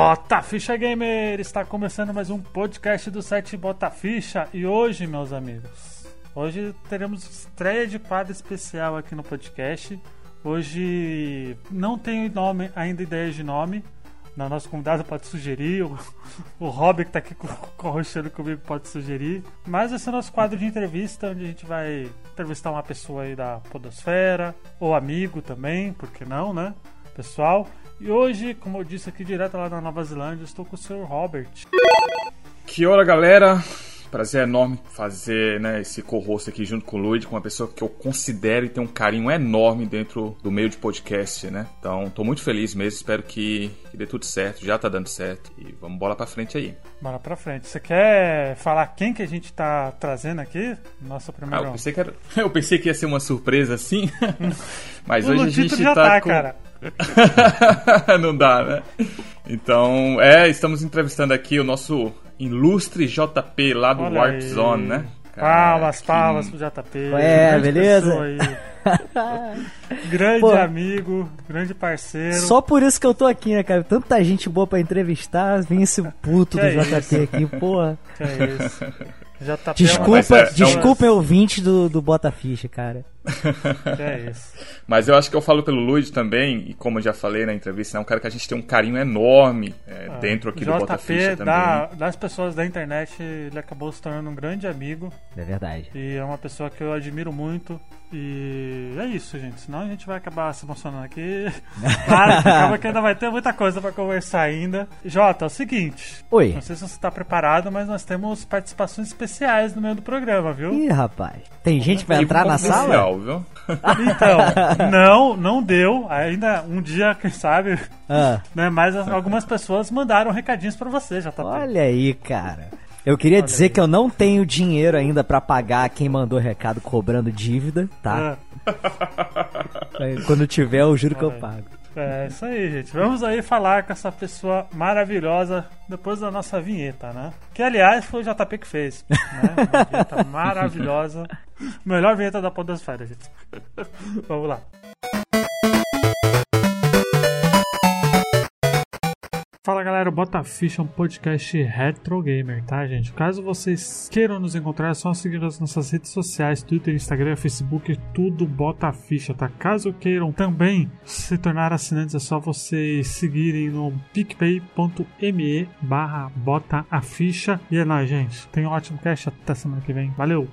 Bota Ficha Gamer! Está começando mais um podcast do site Bota Ficha e hoje, meus amigos, hoje teremos estreia de quadro especial aqui no podcast. Hoje não tenho nome, ainda ideia de nome. Na nosso convidado pode sugerir, o, o Rob que está aqui corrochando comigo pode sugerir. Mas esse é o nosso quadro de entrevista, onde a gente vai entrevistar uma pessoa aí da Podosfera, ou amigo também, por que não, né? Pessoal. E hoje, como eu disse aqui direto lá da Nova Zelândia, estou com o Sr. Robert. Que hora, galera! Prazer enorme fazer né, esse co-host aqui junto com o Luiz, com uma pessoa que eu considero e tenho um carinho enorme dentro do meio de podcast, né? Então, tô muito feliz mesmo, espero que, que dê tudo certo, já tá dando certo. E vamos bola pra frente aí. Bora pra frente. Você quer falar quem que a gente tá trazendo aqui? Nosso primeiro. Ah, eu, pensei que era... eu pensei que ia ser uma surpresa assim, mas o hoje a gente já tá, tá com... cara. Não dá, né? Então, é, estamos entrevistando aqui o nosso ilustre JP lá do Olha Warp aí. Zone, né? Palmas, que- palmas pro JP. É, beleza? grande Pô. amigo, grande parceiro. Só por isso que eu tô aqui, né, cara? Tanta gente boa pra entrevistar, vem esse puto Que do é JP aqui, porra. Que é isso. JP é uma- Desculpa, é- é um- ouvinte do, do Bota Ficha, cara. Que é isso. Mas eu acho que eu falo pelo Luiz também, e como eu já falei na entrevista, é um cara que a gente tem um carinho enorme é, dentro aqui do Bota Ficha também. da, das pessoas da internet, ele acabou se tornando um grande amigo. É verdade. E é uma pessoa que eu admiro muito. E é isso, gente. Senão a gente vai acabar se emocionando aqui. Claro, que acaba que ainda vai ter muita coisa pra conversar ainda. Jota, é o seguinte. Oi. Não sei se você tá preparado, mas nós temos participações especiais no meio do programa, viu? Ih, rapaz. Tem gente que vai entrar na sala? viu? Então, não, não deu. Ainda um dia, quem sabe, Ah, né? Mas algumas pessoas mandaram recadinhos pra você, JP. olha aí, cara. Eu queria dizer que eu não tenho dinheiro ainda pra pagar quem mandou recado cobrando dívida, tá? Ah, Quando tiver, eu juro que eu Olha aí. pago. É isso aí, gente. Vamos aí falar com essa pessoa maravilhosa depois da nossa vinheta, né? Que aliás foi o JP que fez. Né? Uma vinheta maravilhosa. Melhor vinheta da Podosfera, gente. Vamos lá. Galera, Bota Ficha é um podcast retro gamer, tá gente? Caso vocês queiram nos encontrar, é só seguir as nossas redes sociais, Twitter, Instagram, Facebook, tudo Bota Ficha, tá? Caso queiram também se tornar assinantes, é só vocês seguirem no picpay.me barra Bota a Ficha. E é nóis, gente. Tenha um ótimo cast, até semana que vem. Valeu!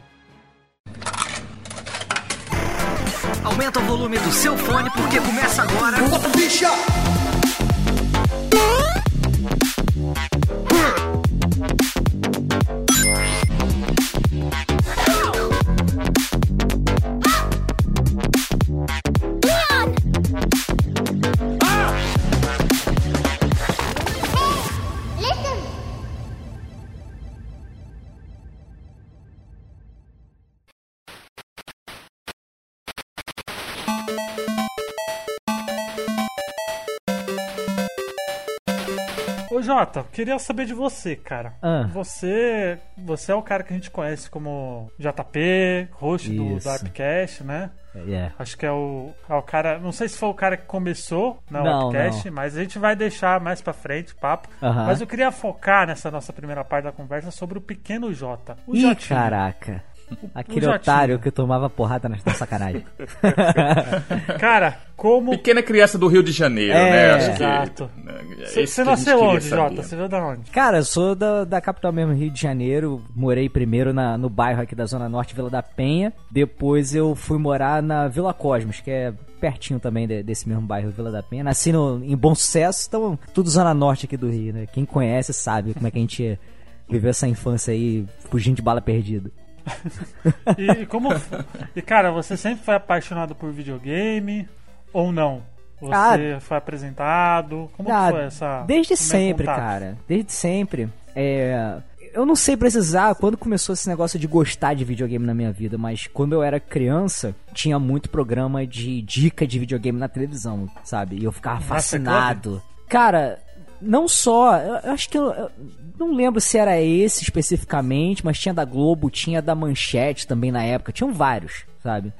Aumenta o volume do seu fone porque começa agora. Ô Jota, queria saber de você, cara. Ah. Você, você é o cara que a gente conhece como JP, host do, do né? É. Acho que é o, é o cara. Não sei se foi o cara que começou na Não, podcast, não. mas a gente vai deixar mais pra frente o papo. Aham. Mas eu queria focar nessa nossa primeira parte da conversa sobre o pequeno Jota. O Ih, Jotinho. caraca. Aquele otário que tomava porrada na, na sacanagem. Cara, como. Pequena criança do Rio de Janeiro, É, né? Acho exato. né, é Você gente nasceu onde. Jota? Você veio da onde? Cara, eu sou da, da capital mesmo, Rio de Janeiro. Morei primeiro na- no bairro aqui da Zona Norte, Vila da Penha. Depois eu fui morar na Vila Cosmos, que é pertinho também de- desse mesmo bairro, Vila da Penha. Nasci no- em Bom Sucesso, então tudo Zona Norte aqui do Rio, né? Quem conhece sabe como é que a gente viveu essa infância aí, fugindo de bala perdida. E, e como. e cara, você sempre foi apaixonado por videogame ou não? Você Ah. foi apresentado? Como Ah, foi essa. Desde sempre, contato? cara. Desde sempre. É, Eu não sei precisar quando começou esse negócio de gostar de videogame na minha vida, mas quando eu era criança, tinha muito programa de dica de videogame na televisão, sabe? E eu ficava fascinado. Cara, não só. Eu, acho que eu, eu não lembro se era esse especificamente, mas tinha da Globo, tinha da Manchete também na época, tinham vários, sabe?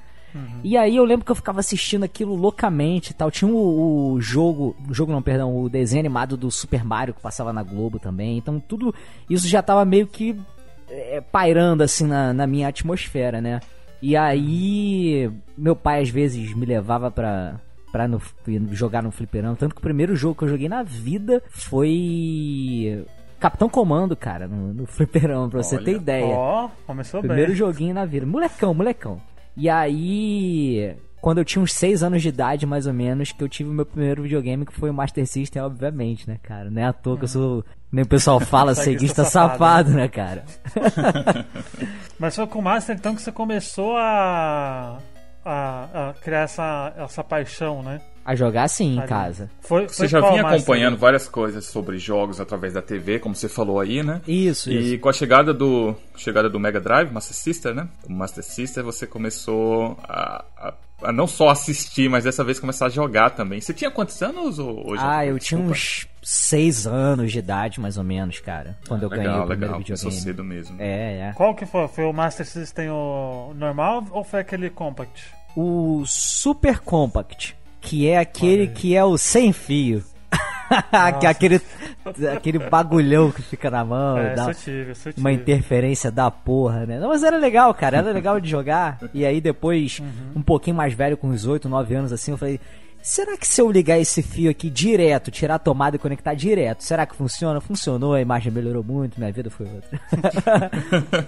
E aí eu lembro que eu ficava assistindo aquilo loucamente e tal. Tinha o, o jogo, o jogo não, perdão, o desenho animado do Super Mario que passava na Globo também. Então tudo isso já tava meio que é, pairando assim na, na minha atmosfera, né? E aí meu pai às vezes me levava pra, pra no- jogar no fliperama. Tanto que o primeiro jogo que eu joguei na vida foi Capitão Comando, cara, no, no fliperama, pra você Olha, ter ideia. Ó, começou Primeiro bem. joguinho na vida. Molecão, molecão. E aí, quando eu tinha uns 6 anos de idade, mais ou menos, que eu tive o meu primeiro videogame, que foi o Master System, obviamente, né, cara? Não é à toa que eu sou, nem o pessoal fala, ceguista safado, safado, né, cara? Mas foi com o Master então que você começou a, a, a criar essa, essa paixão, né? A jogar sim em casa. Foi, Você foi já qual vinha acompanhando várias coisas sobre jogos através da TV, como você falou aí, né? Isso, E isso. com a chegada do chegada do Mega Drive, Master System, né? O Master System, você começou a- a não só assistir, mas dessa vez começar a jogar também. Você tinha quantos anos hoje? Ah, eu tinha uns 6 anos de idade, mais ou menos, cara. Quando eu ganhei legal, o primeiro legal. Começou videogame. cedo mesmo. É, é. Qual que foi? Foi o Master System o normal ou foi aquele Compact? O Super Compact, que é aquele que é o sem fio. que aquele, aquele bagulhão que fica na mão, é, dá uma interferência da porra, né? Não, mas era legal, cara, era legal de jogar. E aí depois, um pouquinho mais velho, com uns 8, 9 anos assim, eu falei, será que se eu ligar esse fio aqui direto, tirar a tomada e conectar direto, será que funciona? Funcionou, a imagem melhorou muito, minha vida foi outra.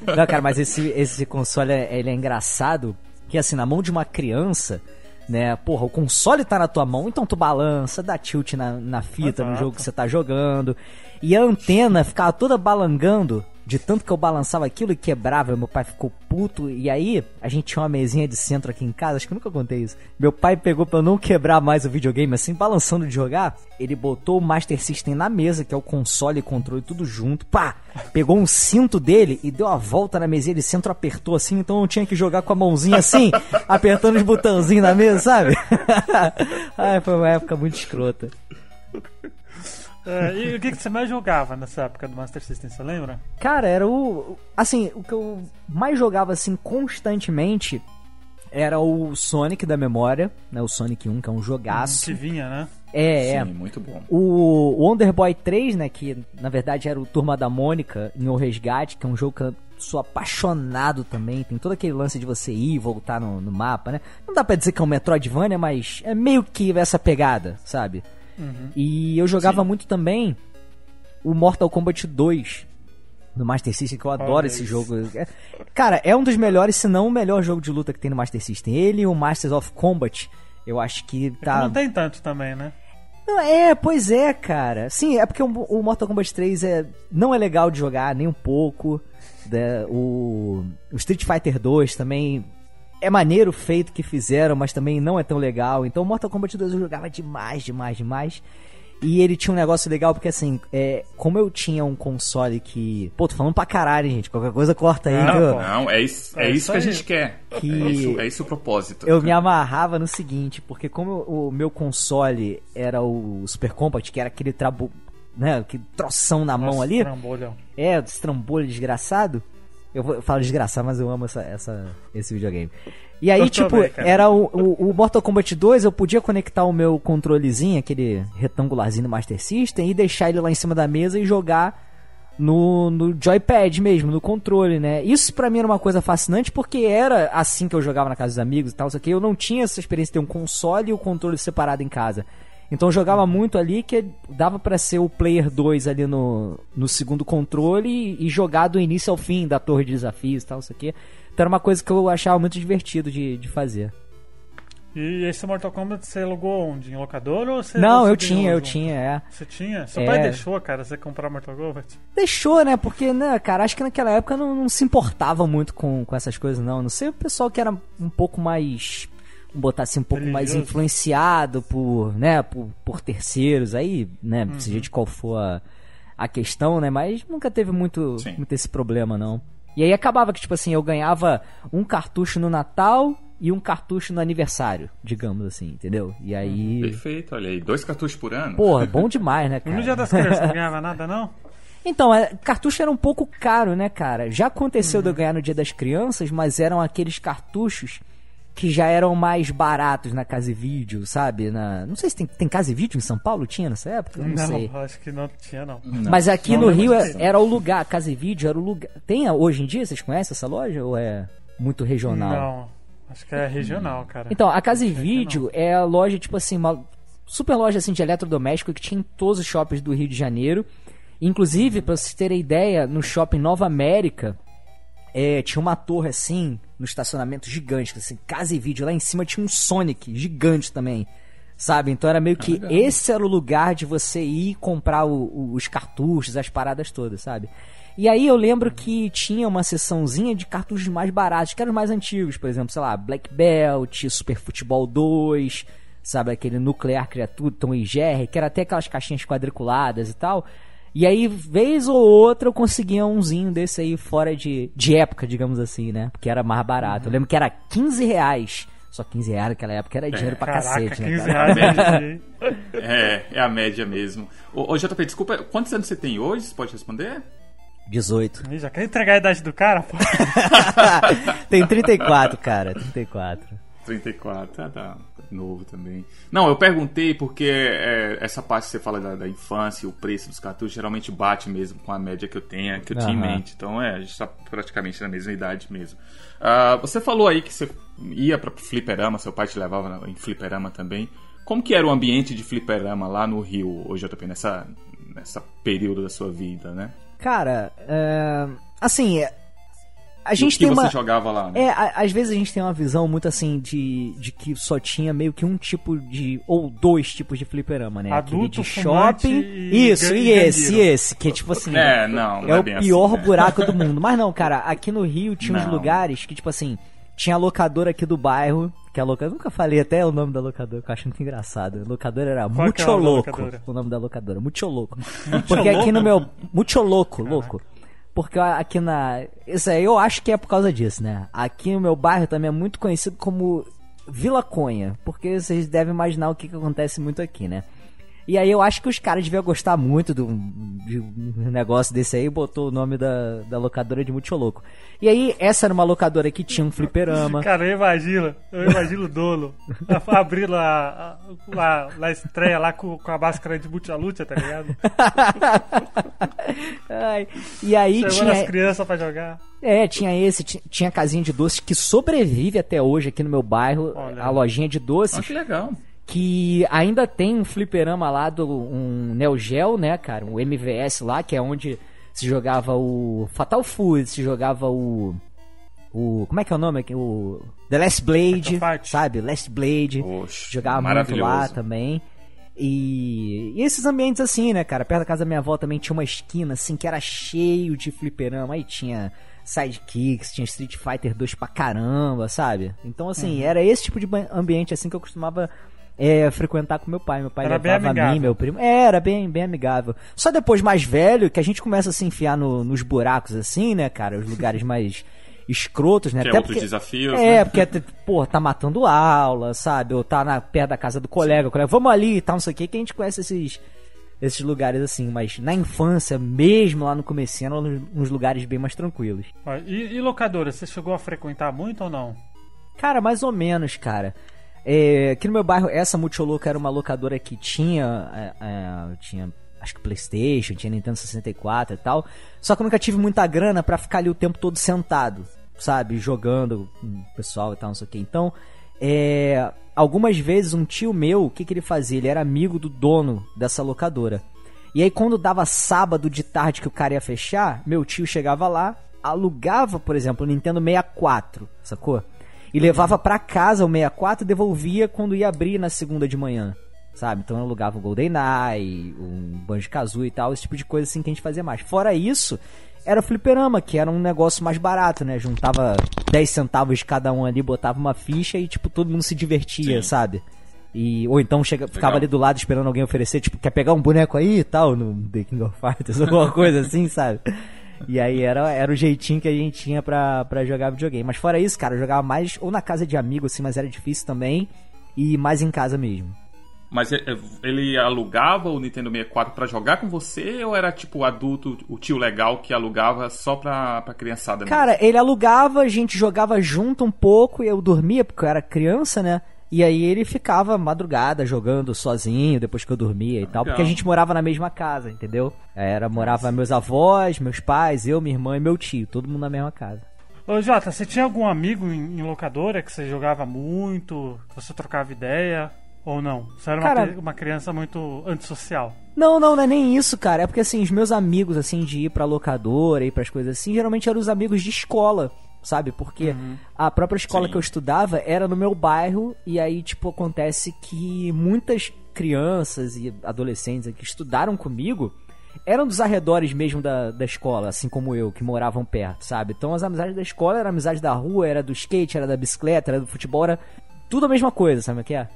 Não, cara, mas esse, esse console, é- ele é engraçado, que assim, na mão de uma criança, né, porra, o console tá na tua mão, então tu balança, dá tilt na, na fita, no Exato. jogo que você tá jogando, e a antena ficava toda balangando, de tanto que eu balançava aquilo e quebrava, meu pai ficou puto, e aí a gente tinha uma mesinha de centro aqui em casa, acho que eu nunca contei isso. Meu pai pegou pra eu não quebrar mais o videogame, assim, balançando de jogar, ele botou o Master System na mesa, que é o console e controle, tudo junto, pá, pegou um cinto dele e deu a volta na mesinha de centro, apertou assim, então eu tinha que jogar com a mãozinha assim, apertando os botãozinhos na mesa, sabe? Ai, foi uma época muito escrota. É, e o que, que você mais jogava nessa época do Master System, você lembra? Cara, era o. Assim, o que eu mais jogava assim constantemente era o Sonic da memória, né? O Sonic 1, que é um jogaço. Que vinha, né? É, é. Sim, muito bom. O Wonder Boy 3, né? Que na verdade era o Turma da Mônica em O Resgate, que é um jogo que eu sou apaixonado também. Tem todo aquele lance de você ir e voltar no, no mapa, né? Não dá pra dizer que é um Metroidvania, mas é meio que essa pegada, sabe? E eu jogava muito também o Mortal Kombat 2 no Master System, que eu adoro Olha esse isso. jogo. É- Cara, é um dos melhores, se não o melhor jogo de luta que tem no Master System. Ele e o Masters of Combat, eu acho que É que tá. não tem tanto também, né? Não, é, pois é, cara. Sim, é porque o, o Mortal Kombat 3 é, não é legal de jogar, nem um pouco. né? O, o Street Fighter 2 também é maneiro o feito que fizeram, mas também não é tão legal. Então o Mortal Kombat 2 eu jogava demais, demais, demais. E ele tinha um negócio legal, porque assim, é, como eu tinha um console que. Pô, tô falando pra caralho, gente. Qualquer coisa corta aí. Não, eu-. Não, é isso, É é isso que a gente quer. Que- É, isso, é isso o propósito. Eu me amarrava no seguinte, porque como o meu console era o Super Compact, que era aquele trabo, né, que troção na mão Nossa, ali, trambolhão. é, esse trambolho desgraçado. Eu, vou, eu falo desgraçado, mas eu amo essa, essa- esse videogame. E aí, Eu tipo, cara. era o, o, o Mortal Kombat 2, eu podia conectar o meu controlezinho, aquele retangularzinho do Master System, e deixar ele lá em cima da mesa e jogar no, no joypad mesmo, no controle, né? Isso pra mim era uma coisa fascinante porque era assim que eu jogava na casa dos amigos e tal, só que eu não tinha essa experiência de ter um console e o controle separado em casa. Então eu jogava muito ali que dava pra ser o player 2 ali no, no segundo controle e, e jogar do início ao fim da torre de desafios e tal, isso aqui. Então era uma coisa que eu achava muito divertido de, de fazer. E esse Mortal Kombat você alugou onde? Em locador ou você Não, você eu tinha, eu tinha, é. Você tinha? Seu É. pai deixou, cara, você comprar Mortal Kombat? Deixou, né? Porque, né, cara, acho que naquela época não, não se importava muito com, com essas coisas, não. Não sei o pessoal que era um pouco mais. Botar assim, um pouco mais Religioso. influenciado por, né, por, por terceiros aí, né? Seja de qual for a, a questão, né? Mas nunca teve muito, Sim. muito esse problema, não. E aí acabava que, tipo assim, eu ganhava um cartucho no Natal e um cartucho no aniversário, digamos assim, entendeu? E aí. Perfeito, olha aí. Dois cartuchos por ano. Porra, bom demais, né, E cara? no Dia das Crianças não ganhava nada, não? Então, é, cartucho era um pouco caro, né, cara? Já aconteceu de eu ganhar no Dia das Crianças, mas eram aqueles cartuchos que já eram mais baratos na Casa e Vídeo, sabe? Na, não sei se tem, tem Casa e Vídeo em São Paulo, tinha nessa época? Eu Não, sei. acho que não tinha, não. Mas aqui Não no Rio de é- era o lugar, Casa e Vídeo era o lugar. Tem hoje em dia, vocês conhecem essa loja ou é muito regional? Não, acho que é regional, cara. Então, a Casa e Vídeo é a loja, tipo assim, uma super loja assim de eletrodoméstico que tinha em todos os shoppings do Rio de Janeiro. Inclusive, pra vocês terem ideia, no shopping Nova América, é, tinha uma torre assim, no estacionamento gigante, assim, Casa e Vídeo. Lá em cima tinha um Sonic gigante também. Sabe? Então era meio que esse era o lugar de você ir comprar o- o- os cartuchos, as paradas todas, sabe? E aí eu lembro que tinha uma seçãozinha de cartuchos mais baratos, que eram os mais antigos, por exemplo, sei lá, Black Belt, Super Futebol 2, sabe, aquele Nuclear Criatura, Tom e Jerry, que era até aquelas caixinhas quadriculadas e tal. E aí, vez ou outra, eu conseguia umzinho desse aí fora de, de época, digamos assim, né? Porque era mais barato. Eu lembro que era 15 reais. Só 15 reais naquela época era dinheiro pra Caraca, cacete, né? 15 cara? reais hoje em dia, hein? É, é a média mesmo. Ô, ô, JP, desculpa, quantos anos você tem hoje? Você pode responder? 18. Ih, Já quer entregar a idade do cara, pô? Tem 34, cara. 34. 34, ah, tá novo também. Não, eu perguntei porque é, essa parte que você fala da, da infância e o preço dos cartuchos geralmente bate mesmo com a média que eu tenho, que eu tinha em mente. Então é, a gente tá praticamente na mesma idade mesmo. Ah, você falou aí que você ia pra fliperama, seu pai te levava em fliperama também. Como que era o ambiente de fliperama lá no Rio, hoje JP, nessa, nessa período da sua vida, né? Cara, é, assim, é, a E gente o que tem você uma. jogava lá, né? É, a- às vezes a gente tem uma visão muito assim de, de que só tinha meio que um tipo de. ou dois tipos de fliperama, né? Aquele Adulto, de fumante shopping. e Isso, gan- e esse, e esse, que é tipo assim. É, não, não É é o bem pior assim, buraco do mundo. Mas não, cara, aqui no Rio tinha uns Não. lugares que, tipo assim, tinha a locadora aqui do bairro, que a locadora. Nunca falei até o nome da locadora, que eu acho muito engraçado. A locadora era Qual é o Mucho nome da Louco. locadora? O nome da locadora, Mucho Louco. Porque aqui no meu. Mucho Louco, louco. Porque aqui na. Isso aí eu acho que é por causa disso, né? Aqui no meu bairro também é muito conhecido como Vila Conha. Porque vocês devem imaginar o que, que acontece muito aqui, né? E aí eu acho que os caras deviam gostar muito do, de um negócio desse aí e botou o nome da, da locadora de Muito Louco. E aí, essa era uma locadora que tinha um fliperama. Cara, eu imagino, eu imagino o dono abrindo a, a, a, a estreia lá com, com a máscara de multialúcia, tá ligado? Ai, e aí Chamando tinha. as crianças pra jogar. É, tinha esse, ti- tinha a casinha de doces que sobrevive até hoje aqui no meu bairro, Olha. a lojinha de doces, Ah, que legal. Que ainda tem um fliperama lá do um Neo Geo, né, cara, um MVS lá, que é onde se jogava o Fatal Fury, se jogava o o como é que é o nome aqui? O The Last Blade, sabe? Last Blade. Oxe, jogava muito lá também. E, e esses ambientes assim, né, cara? Perto da casa da minha avó também tinha uma esquina assim que era cheio de fliperama. Aí tinha Sidekicks, tinha Street Fighter 2 pra caramba, sabe? Então, assim, Uhum. era esse tipo de ambiente assim que eu costumava é, frequentar com meu pai. Meu pai Era bem levava a mim, meu primo. É, era bem, bem amigável. Só depois mais velho que a gente começa a se enfiar no- nos buracos assim, né, cara? Os lugares mais escrotos, né? Que é Até outros porque- desafios, É, né? porque, pô, tá matando aula, sabe? Ou tá na, perto da casa do colega, o colega, vamos ali e tal, não sei o que, que a gente conhece esses, esses lugares assim. Mas na infância, mesmo lá no comecinho, eram uns- lugares bem mais tranquilos. E, e locadora, você chegou a frequentar muito ou não? Cara, mais ou menos, cara. É, aqui no meu bairro, essa Multioloca era uma locadora que tinha. é, é, tinha. Acho que Playstation, tinha Nintendo 64 e tal. Só que eu nunca tive muita grana pra ficar ali o tempo todo sentado, sabe? Jogando com o pessoal e tal, não sei o que. Então, é, algumas vezes um tio meu, o que, que ele fazia? Ele era amigo do dono dessa locadora. E aí, quando dava sábado de tarde que o cara ia fechar, meu tio chegava lá, alugava, por exemplo, o Nintendo 64, sacou? E levava pra casa o 64 e devolvia quando ia abrir na segunda de manhã, sabe? Então eu alugava o GoldenEye, um Banjo-Kazooie e tal, esse tipo de coisa assim que a gente fazia mais. Fora isso, era o fliperama, que era um negócio mais barato, né? Juntava 10 centavos de cada um ali, botava uma ficha e, tipo, todo mundo se divertia, Sim. sabe? E, ou então chega, ficava ali do lado esperando alguém oferecer, tipo, quer pegar um boneco aí e tal, no The King of Fighters, alguma coisa assim, sabe? E aí era, era o jeitinho que a gente tinha pra, pra jogar videogame. Mas fora isso, cara, eu jogava mais ou na casa de amigo, assim, mas era difícil também, e mais em casa mesmo. Mas é- é- ele alugava o Nintendo 64 pra jogar com você ou era tipo o adulto, o tio legal que alugava só pra, pra criançada mesmo? Cara, ele alugava, a gente jogava junto um pouco e eu dormia, porque eu era criança, né? E aí ele ficava madrugada jogando sozinho, depois que eu dormia e tal, porque a gente morava na mesma casa, entendeu? Era, morava meus avós, meus pais, eu, minha irmã e meu tio, todo mundo na mesma casa. Ô Jota, você tinha algum amigo em, em locadora que você jogava muito, que você trocava ideia? Ou não? Você era uma, Cara- cri- uma criança muito antissocial. Não, não, não é nem isso, cara. É porque assim, os meus amigos, assim, de ir pra locadora, ir pras coisas assim, geralmente eram os amigos de escola, sabe? Porque a própria escola Sim. que eu estudava era no meu bairro, e aí, tipo, acontece que muitas crianças e adolescentes que estudaram comigo eram dos arredores mesmo da, da escola, assim como eu, que moravam perto, sabe? Então as amizades da escola eram amizade da rua, era do skate, era da bicicleta, era do futebol, era tudo a mesma coisa, sabe o que é?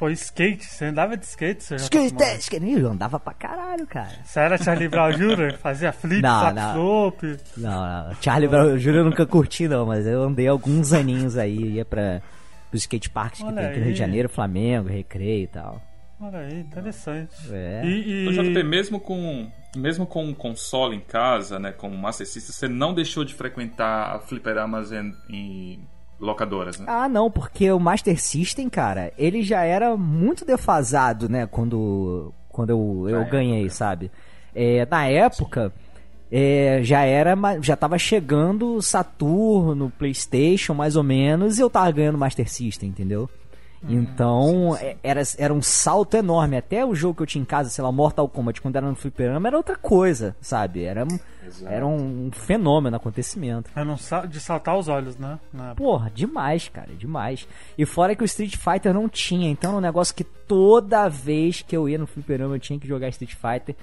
Pô, skate, você andava de skate? Você, Skate, Jota skate, eu andava pra caralho, cara. Você era Charlie Brown Jr., fazia flip, Não, flap não. flop. Não, não. Charlie Brown Jr. eu nunca curti, não, mas eu andei alguns aninhos aí, ia pra os skate parks que Olha tem aqui no. Rio de Janeiro, Flamengo, Recreio e tal. Olha aí, interessante. É. E, O e... JP, mesmo com, mesmo com um console em casa, né, com o Master System, você não deixou de frequentar fliperamas em, em locadoras, né? Ah, não, porque o Master System, cara, ele já era muito defasado, né, quando, quando eu, eu Na ganhei, época. sabe? É, na época, é, já era, já tava chegando Saturno, Playstation, mais ou menos, e eu tava ganhando Master System, entendeu? Então, é- era, era um salto enorme. Até o jogo que eu tinha em casa, sei lá, Mortal Kombat, quando era no fliperama, era outra coisa, sabe? Era, um- Exato. era um fenômeno, acontecimento. É num sal- de saltar os olhos, né? Porra, demais, cara, demais. E fora que o Street Fighter não tinha, então era um negócio que toda vez que eu ia no fliperama eu tinha que jogar Street Fighter.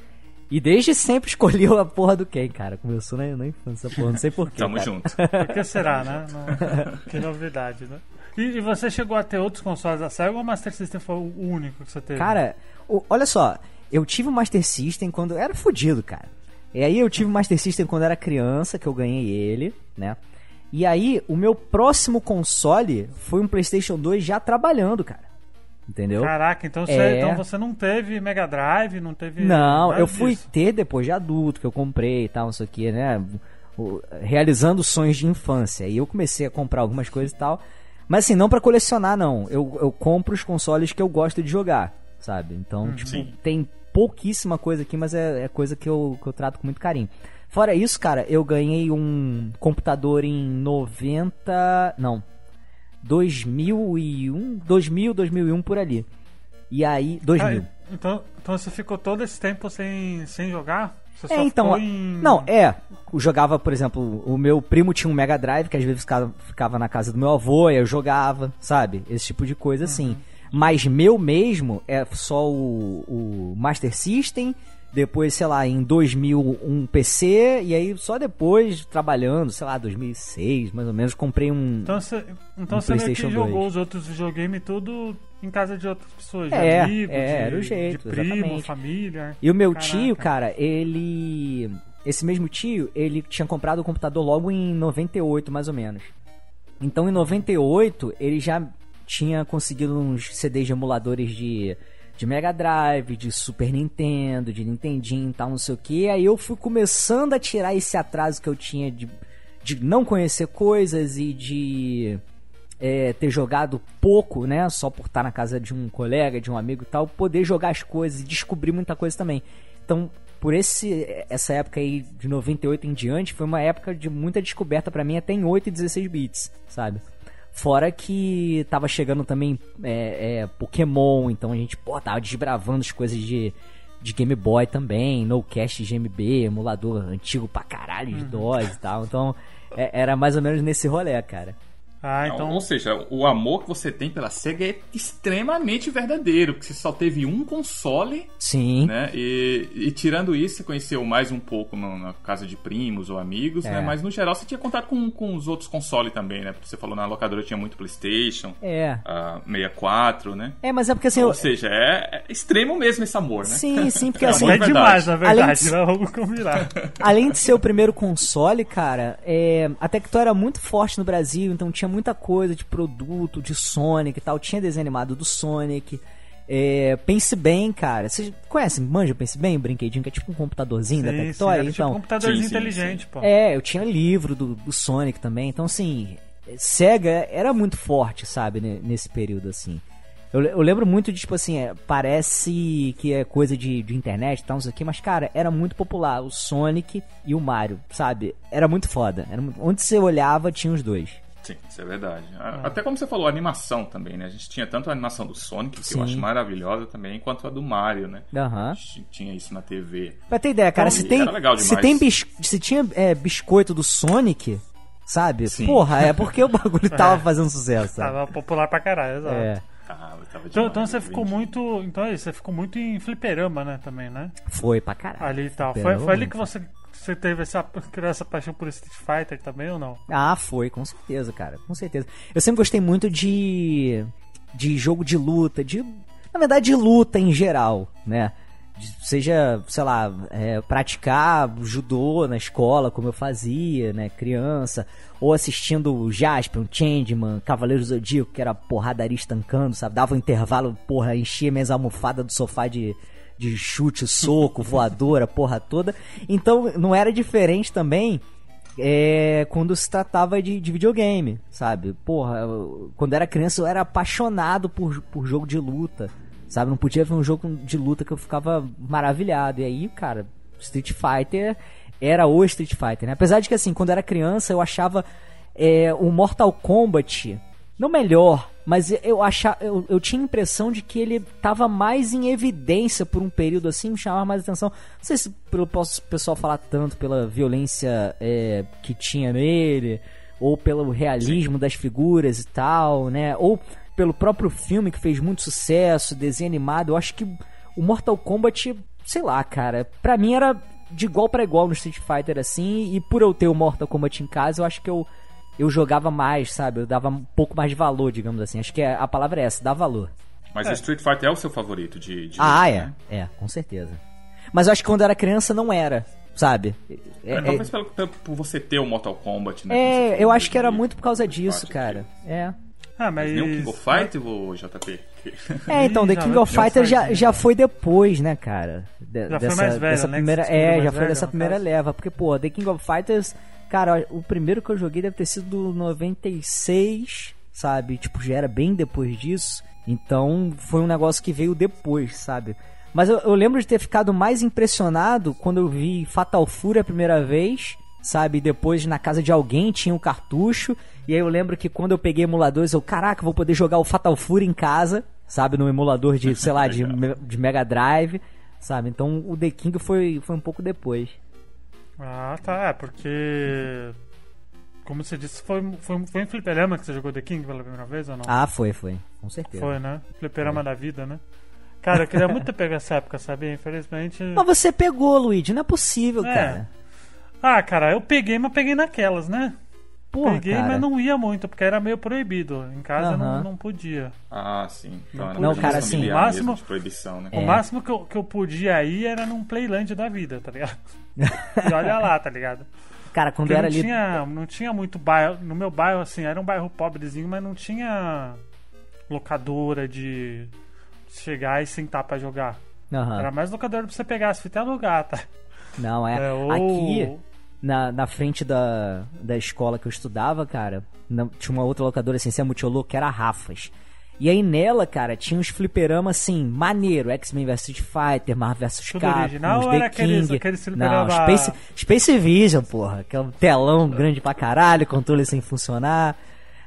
E desde sempre escolheu a porra do Ken, cara. Começou na, na infância, porra, não sei porquê. Tamo cara. junto. Por que será, né? Não- que novidade, né? E, e você chegou a ter outros consoles da Sega ou o Master System foi o único que você teve? Cara, o- olha só, eu tive o Master System quando era fudido, cara. E aí eu tive o Master System quando era criança, que eu ganhei ele, né? E aí o meu próximo console foi um PlayStation 2 já trabalhando, cara. Entendeu? Caraca, então você, É. então você não teve Mega Drive, não teve. Não, eu fui disso. ter depois de adulto, que eu comprei e tal, não sei o que, né? Realizando sonhos de infância. E eu comecei a comprar algumas coisas e tal. Mas assim, não pra colecionar, não. Eu, eu compro os consoles que eu gosto de jogar, sabe? Então, tipo, Sim. tem pouquíssima coisa aqui, mas é, é coisa que eu, que eu trato com muito carinho. Fora isso, cara, eu ganhei um computador em 90. Não. 2001, 2000, 2001 por ali. E aí, 2000. Ah, então, então você ficou todo esse tempo sem, sem jogar? Você É, só então. em... Não, é. Eu jogava, por exemplo, o meu primo tinha um Mega Drive, que às vezes ficava, ficava na casa do meu avô, e eu jogava, sabe? Esse tipo de coisa assim. Mas meu mesmo é só o, o Master System, depois, sei lá, em 2000 um PC, e aí só depois, trabalhando, sei lá, 2006, mais ou menos, comprei um. Então você, então Um você meio que PlayStation jogou 2. os outros videogames tudo em casa de outras pessoas, de É, amigos, é, de, era o jeito, de primo, exatamente. família. E o meu Caraca. tio, cara, ele. Esse mesmo tio, ele tinha comprado o computador logo em 98, mais ou menos. Então em 98, ele já tinha conseguido uns CDs de emuladores de, de Mega Drive, de Super Nintendo, de Nintendinho e tal, não sei o que. Aí eu fui começando a tirar esse atraso que eu tinha de, de não conhecer coisas e de é, ter jogado pouco, né? Só por estar na casa de um colega, de um amigo e tal, poder jogar as coisas e descobrir muita coisa também. Então, por esse essa época aí de 98 em diante, foi uma época de muita descoberta pra mim até em 8 e 16 bits, sabe? Fora que tava chegando também é, é, Pokémon, então a gente, pô, tava desbravando as coisas de, de Game Boy também, No Cast GMB, emulador antigo pra caralho de DOS e tal. Então, é- era mais ou menos nesse rolê, cara. Ah, então. Ou seja, o amor que você tem pela SEGA é extremamente verdadeiro, porque você só teve um console, Sim. né? E, e tirando isso, você conheceu mais um pouco no- na casa de primos ou amigos, É. né? Mas no geral você tinha contato com, com os outros consoles também, né? Porque você falou na locadora tinha muito PlayStation, É. ah, 64, né? É, mas é porque assim. eu- Ou seja, é, é extremo mesmo esse amor, né? Sim, sim, porque É, assim. é verdade. demais, na Além verdade, de- né? Vamos combinar. Além de ser o primeiro console, cara, é, a Tectoy era muito forte no Brasil, então tinha muita coisa de produto, de Sonic e tal. Tinha desenho animado do Sonic. É, pense bem, cara. Vocês conhecem, manja Pense bem, o brinquedinho que é tipo um computadorzinho da Sim, sim, Tectoy? era tipo então, um computadorzinho Sim, sim, inteligente, pô. é, eu tinha livro do, do Sonic também. Então, assim, Sega era muito forte, sabe, ne- nesse período, assim. Eu, eu lembro muito de, tipo assim, é, parece que é coisa de, de internet e tal, não sei o que, mas, cara, era muito popular. O Sonic e o Mario, sabe? Era muito foda. Era muito- onde você olhava, tinha os dois. Sim, isso é verdade. A- Até como você falou, a animação também, né? A gente tinha tanto a animação do Sonic, que Sim. eu acho maravilhosa também, quanto a do Mario, né? Aham. A gente tinha isso na TV. Pra ter ideia, cara, Então, se tem, se tem bis, se tinha é, biscoito do Sonic, sabe? Sim. Porra, é porque o bagulho tava fazendo sucesso, sabe? Tava popular pra caralho, exato. É, Ah, tava Então, então você ficou muito. Então é isso, você ficou muito em fliperama, né, também, né? foi pra caralho. Ali e tal. Foi, foi ali que você, você teve essa, essa paixão por Street Fighter também ou não? Ah, foi, com certeza, cara, com certeza. Eu sempre gostei muito de de jogo de luta, de na verdade de luta em geral, né? Seja, sei lá, é, praticar judô na escola, como eu fazia, né, criança, ou assistindo o Jasper, o Changeman, Cavaleiro do Zodíaco, que era porradaria estancando, sabe? Dava um intervalo, porra, enchia minhas almofadas do sofá de, de chute, soco, voadora, porra toda. Então, não era diferente também é, quando se tratava de, de videogame, sabe? Porra, eu- quando era criança eu era apaixonado por, por jogo de luta, sabe? Não podia ver um jogo de luta que eu ficava maravilhado. E aí, cara, Street Fighter era o Street Fighter, né? Apesar de que, assim, quando era criança eu achava é, o Mortal Kombat não melhor, mas eu achava, eu, eu tinha a impressão de que ele tava mais em evidência por um período assim, me chamava mais atenção. Não sei se pelo pessoal falar tanto pela violência é, que tinha nele, ou pelo realismo das figuras e tal, né? Ou pelo próprio filme que fez muito sucesso, desenho animado. Eu acho que o Mortal Kombat, sei lá, cara, pra mim era de igual pra igual no Street Fighter assim, e por eu ter o Mortal Kombat em casa, eu acho que eu eu jogava mais, sabe? Eu dava um pouco mais de valor, digamos assim. Acho que é- a palavra é essa, dá valor. Mas o Street Fighter é o seu favorito de, de Ah, luta, é. né? É, com certeza. Mas eu acho que quando eu era criança não era, sabe? É, É, é- talvez pelo- pelo- por você ter o Mortal Kombat, né? é, eu acho que era de- muito por causa disso, parte cara. É. Ah, mas. Nem o King of Fight, o JP? É, então, The já King of já Fighter faz, já, né? já foi depois, né, cara? De- Já foi mais velho, dessa né, que primeira, É, mais já foi velho, dessa primeira caso. leva. Porque, pô, The King of Fighters, cara, o primeiro que eu joguei deve ter sido do 96, sabe? Tipo, já era bem depois disso. Então, foi um negócio que veio depois, sabe? Mas eu, eu lembro de ter ficado mais impressionado quando eu vi Fatal Fury a primeira vez, sabe? Depois na casa de alguém tinha um cartucho. E aí eu lembro que quando eu peguei emuladores, eu, caraca, vou poder jogar o Fatal Fury em casa, sabe? No emulador de, sei lá, de, de Mega Drive, sabe? Então o The King foi, foi um pouco depois. Ah, tá. É, porque. Como você disse, foi, foi, foi em Fliperama que você jogou The King pela primeira vez ou não? Ah, foi, foi. Com certeza. Foi, né? Fliperama da vida, né? Cara, eu queria muito ter pego essa época, sabia? Infelizmente. Mas você pegou, Luigi, não é possível, É. cara. Ah, cara, eu peguei, mas peguei naquelas, né? Porra, peguei, cara. mas não ia muito, porque era meio proibido. Em casa não, não podia. Ah, sim. Então, era Não, uma cara, assim, o máximo- de proibição, né? O máximo que eu, que eu podia ir era num Playland da vida, tá ligado? e olha lá, tá ligado? Cara, quando Porque era não ali. tinha, não tinha muito bairro. No meu bairro, assim, era um bairro pobrezinho, mas não tinha locadora de chegar e sentar pra jogar. Era mais locadora pra você pegar as fitas e alugar, tá? Não, é. É, ou- Aqui, na, na frente da, da escola que eu estudava, cara, na- tinha uma outra locadora assim, sem multioloco, que era a Rafas. E aí nela, cara, tinha uns fliperama assim, maneiro, X-Men vs Street Fighter, Marvel vs Capcom, original The era aqueles- King. aqueles Não, fliperama- Space, Space Vision, porra, que é um telão grande pra caralho, controle sem funcionar.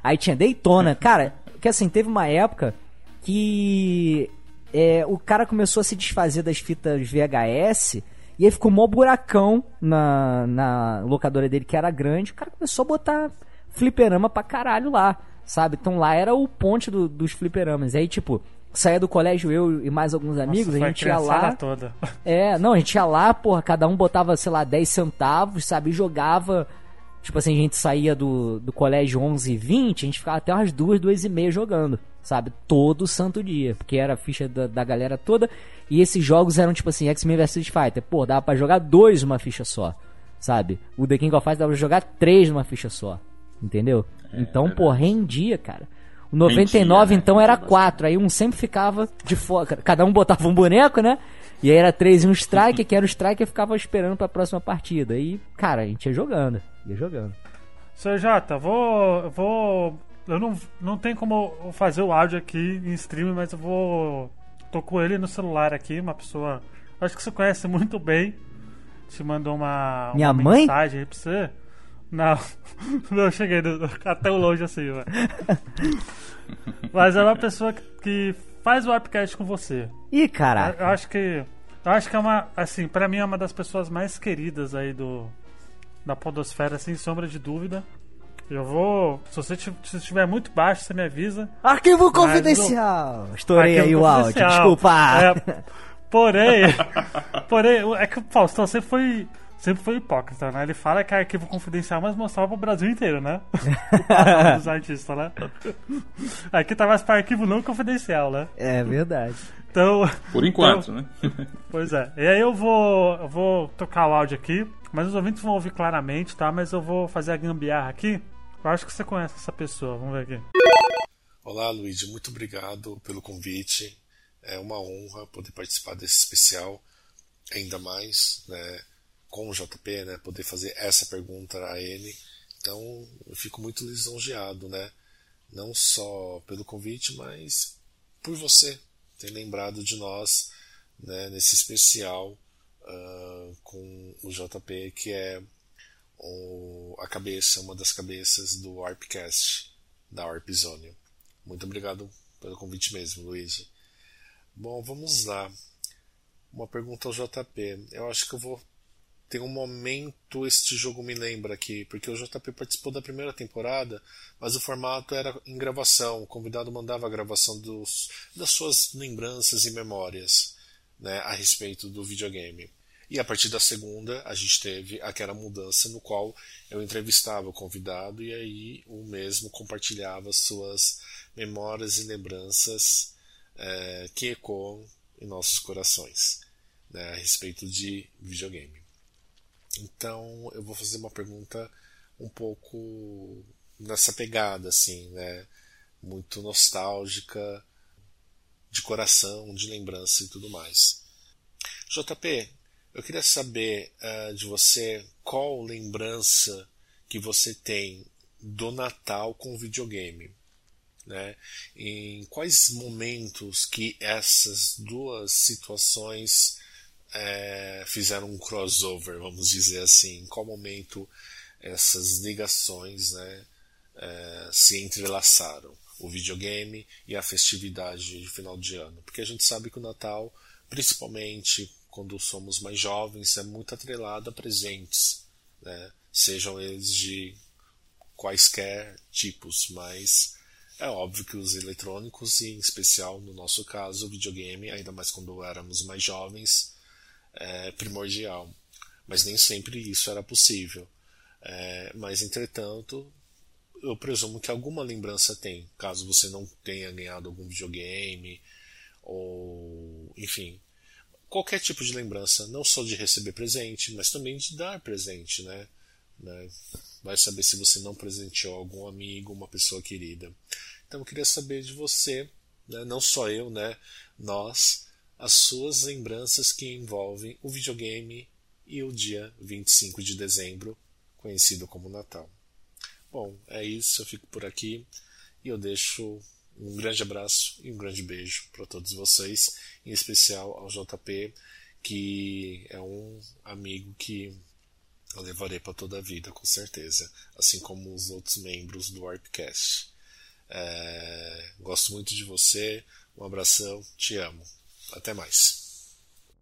Aí tinha Daytona, cara, que assim, teve uma época que é, o cara começou a se desfazer das fitas VHS e aí ficou mó buracão na, na locadora dele, que era grande. O cara começou a botar fliperama pra caralho lá, sabe? Então lá era o ponte do- dos fliperamas. E aí, tipo, saía do colégio eu e mais alguns amigos, Nossa, a gente ia lá. toda. É, não, a gente ia lá, porra, cada um botava, sei lá, 10 centavos, sabe? E jogava. Tipo assim, a gente saía do, do colégio 11 e 20, a gente ficava até umas duas, duas e meia jogando, sabe? Todo santo dia, porque era a ficha da, da galera toda. E esses jogos eram tipo assim, X-Men vs Street Fighter. Pô, dava pra jogar dois numa ficha só, sabe? O The King of Fighters dava pra jogar três numa ficha só, entendeu? então, pô, rendia, cara. O 99 Rendia, né? então era quatro. Aí um sempre ficava de fora. Cada um botava um boneco, né? E aí era três e um striker, que era o striker ficava esperando pra próxima partida. E, cara, a gente ia jogando. Ia jogando. Seu Jota, vou. vou. Eu não, não tem como eu fazer o áudio aqui em stream, mas eu vou. Tô com ele no celular aqui, uma pessoa. Acho que você conhece muito bem. Te mandou uma, Minha uma mãe? mensagem aí pra você. Não, não eu cheguei do- até o longe assim, velho. Mas é uma pessoa que, que faz o Warpcast com você. Ih, Eu caraca. acho que. Eu acho que é uma. Assim, pra mim é uma das pessoas mais queridas aí do. Da Podosfera, sem sombra de dúvida. Eu vou. Se você estiver muito baixo, você me avisa. Arquivo Mas confidencial! Estourei Arquivo aí o áudio, desculpa. É, porém. porém, é que o Faustão sempre foi. Sempre foi hipócrita, né? Ele fala que é arquivo confidencial, mas mostrava pro Brasil inteiro, né? O passado dos artistas, né? Aqui tá mais pra arquivo não confidencial, né? É verdade. Então. Por enquanto, né? Pois é. E aí eu vou, eu vou tocar o áudio aqui, mas os ouvintes vão ouvir claramente, tá? Mas eu vou fazer a gambiarra aqui. Eu acho que você conhece essa pessoa. Vamos ver aqui. Olá, Luigi, muito obrigado pelo convite. É uma honra poder participar desse especial, ainda mais né, com o JP, né, poder fazer essa pergunta a ele. Então, eu fico muito lisonjeado, né? Não só pelo convite, mas por você ter lembrado de nós né, nesse especial ah, com o JP, que é o- a cabeça, uma das cabeças do Warpcast, da Warp Zone. Muito obrigado pelo convite mesmo, Luigi. Bom, vamos lá. Uma pergunta ao JP. Eu acho que eu vou ter um momento este jogo me lembra aqui, porque o JP participou da primeira temporada, mas o formato era em gravação. O convidado mandava a gravação dos, das suas lembranças e memórias né, a respeito do videogame. E a partir da segunda, a gente teve aquela mudança no qual eu entrevistava o convidado e aí o mesmo compartilhava suas memórias e lembranças eh, que ecoam em nossos corações né, a respeito de videogame. Então eu vou fazer uma pergunta um pouco nessa pegada, assim, né? Muito nostálgica, de coração, de lembrança e tudo mais. JP, eu queria saber eh, de você qual lembrança que você tem do Natal com videogame. Né? Em quais momentos que essas duas situações eh, fizeram um crossover, vamos dizer assim? Em qual momento essas ligações né, eh, se entrelaçaram? O videogame e a festividade de final de ano. Porque a gente sabe que o Natal, principalmente quando somos mais jovens, é muito atrelado a presentes, né? sejam eles de quaisquer tipos, mas é óbvio que os eletrônicos, e em especial no nosso caso o videogame, ainda mais quando éramos mais jovens, é primordial. Mas nem sempre isso era possível. É, mas entretanto, eu presumo que alguma lembrança tem, caso você não tenha ganhado algum videogame, ou enfim, qualquer tipo de lembrança, não só de receber presente, mas também de dar presente, né? né? Vai saber se você não presenteou algum amigo, uma pessoa querida. Então eu queria saber de você, né? não só eu, né? Nós, as suas lembranças que envolvem o videogame e o dia 25 de dezembro, conhecido como Natal. Bom, é isso, eu fico por aqui e eu deixo um grande abraço e um grande beijo para todos vocês, em especial ao JP, que é um amigo que eu levarei para toda a vida, com certeza, assim como os outros membros do Warpcast. É, gosto muito de você, um abração, te amo. Até mais.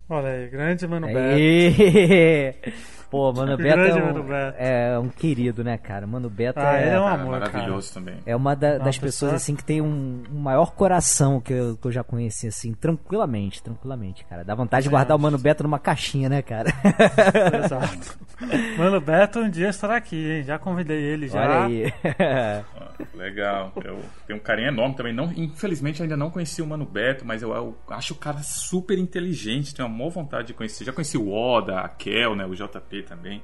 Olha aí, grande Mano Beto. Pô, Mano Beto Grande é Mano um, Beto. é um querido, né, cara? Mano Beto Ah, é, ele é um Cara, amor, maravilhoso também. é uma da- das pessoas pessoa- assim que tem um, um maior coração que eu, que eu já conheci, assim, tranquilamente, tranquilamente, cara. Dá vontade de guardar o Mano Beto numa caixinha, né, cara? Exato. Mano Beto um dia estará aqui, hein? Já convidei ele já. Olha aí. Ah, Legal. Eu tenho um carinho enorme também. Não, infelizmente ainda não conheci o Mano Beto, mas eu, eu acho o cara super inteligente. Tenho uma maior vontade de conhecer. Já conheci o Oda, a Kel, né, o JP também.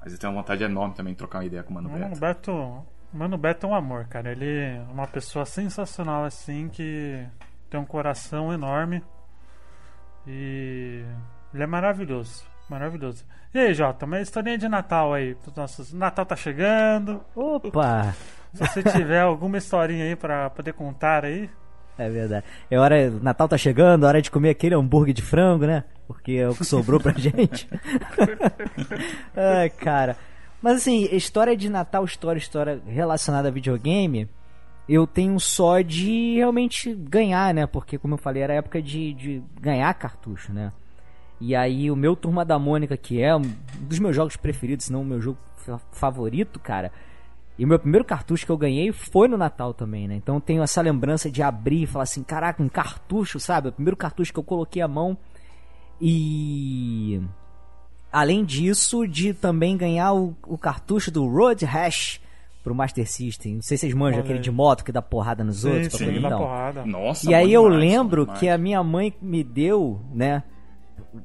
Mas eu tenho uma vontade enorme também de trocar uma ideia com o Mano Mano Beto. Beto, Mano Beto é um amor, cara. Ele é uma pessoa sensacional, assim, que tem um coração enorme. E ele é maravilhoso. Maravilhoso. E aí, Jota, uma historinha de Natal aí. Nossos... Natal tá chegando. Opa! Se você tiver alguma historinha aí pra poder contar aí. É verdade. É hora, Natal tá chegando, hora de comer aquele hambúrguer de frango, né? Porque é o que sobrou pra gente. Ai, cara. Mas assim, história de Natal, história, história relacionada a videogame, eu tenho só de realmente ganhar, né? Porque, como eu falei, era época de, de ganhar cartucho, né? E aí, o meu Turma da Mônica, que é um dos meus jogos preferidos, se não o meu jogo fa- favorito, cara. E o meu primeiro cartucho que eu ganhei foi no Natal também, né? Então eu tenho essa lembrança de abrir e falar assim: caraca, um cartucho, sabe? O primeiro cartucho que eu coloquei a mão. E. Além disso, de também ganhar o, o cartucho do Road Rash pro Master System. Não sei se vocês manjam Olha aquele de moto que dá porrada nos Sim, outros. pra sim, poder- dá então. porrada. Nossa, E aí eu demais, lembro que a minha mãe me deu, né?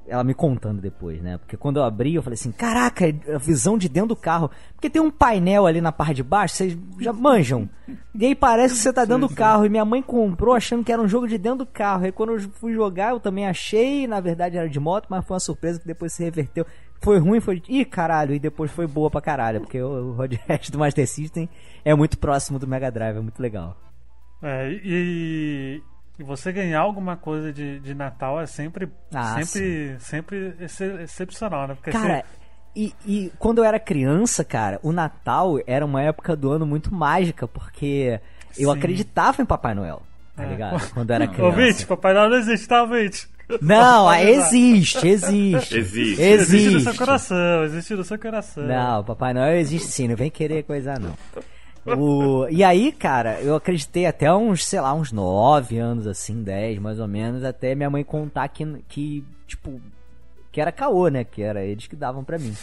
Ela me contando depois, né? Porque quando eu abri, eu falei assim: caraca, a visão de dentro do carro. Porque tem um painel ali na parte de baixo, vocês já manjam. E aí parece que você tá dentro do carro. E minha mãe comprou achando que era um jogo de dentro do carro. Aí quando eu fui jogar, eu também achei. Na verdade era de moto, mas foi uma surpresa que depois se reverteu. Foi ruim, foi. Ih, caralho. E depois foi boa pra caralho. Porque o, o Road Rash do Master System é muito próximo do Mega Drive, é muito legal. É, e, e você ganhar alguma coisa de, de Natal é sempre, Ah, sempre, sempre ex- excepcional, né? Porque Cara, e, e quando eu era criança, cara, o Natal era uma época do ano muito mágica, porque eu Sim. acreditava em Papai Noel, tá É. ligado? Quando eu era você... criança. Ouvinte, Papai Noel não existe, tá, ouvinte? Não, existe, existe. Existe. Existe no seu coração, existe no seu coração. Não, Papai Noel existe sim, não vem querer coisa não. O... E aí, cara, eu acreditei até uns, sei lá, uns 9 anos, assim, 10 mais ou menos, até minha mãe contar que, que tipo, que era caô, né? Que era eles que davam pra mim.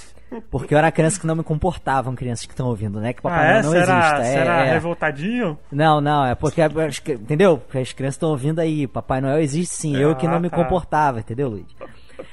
Porque eu era criança que não me comportavam, crianças que estão ouvindo, né? Que Papai Ah, Noel é? não Você era, existe. você é, era é. revoltadinho? Não, não, é porque, entendeu? Porque as crianças estão ouvindo aí, Papai Noel existe sim, eu que Ah, não me tá. comportava, entendeu, Luiz?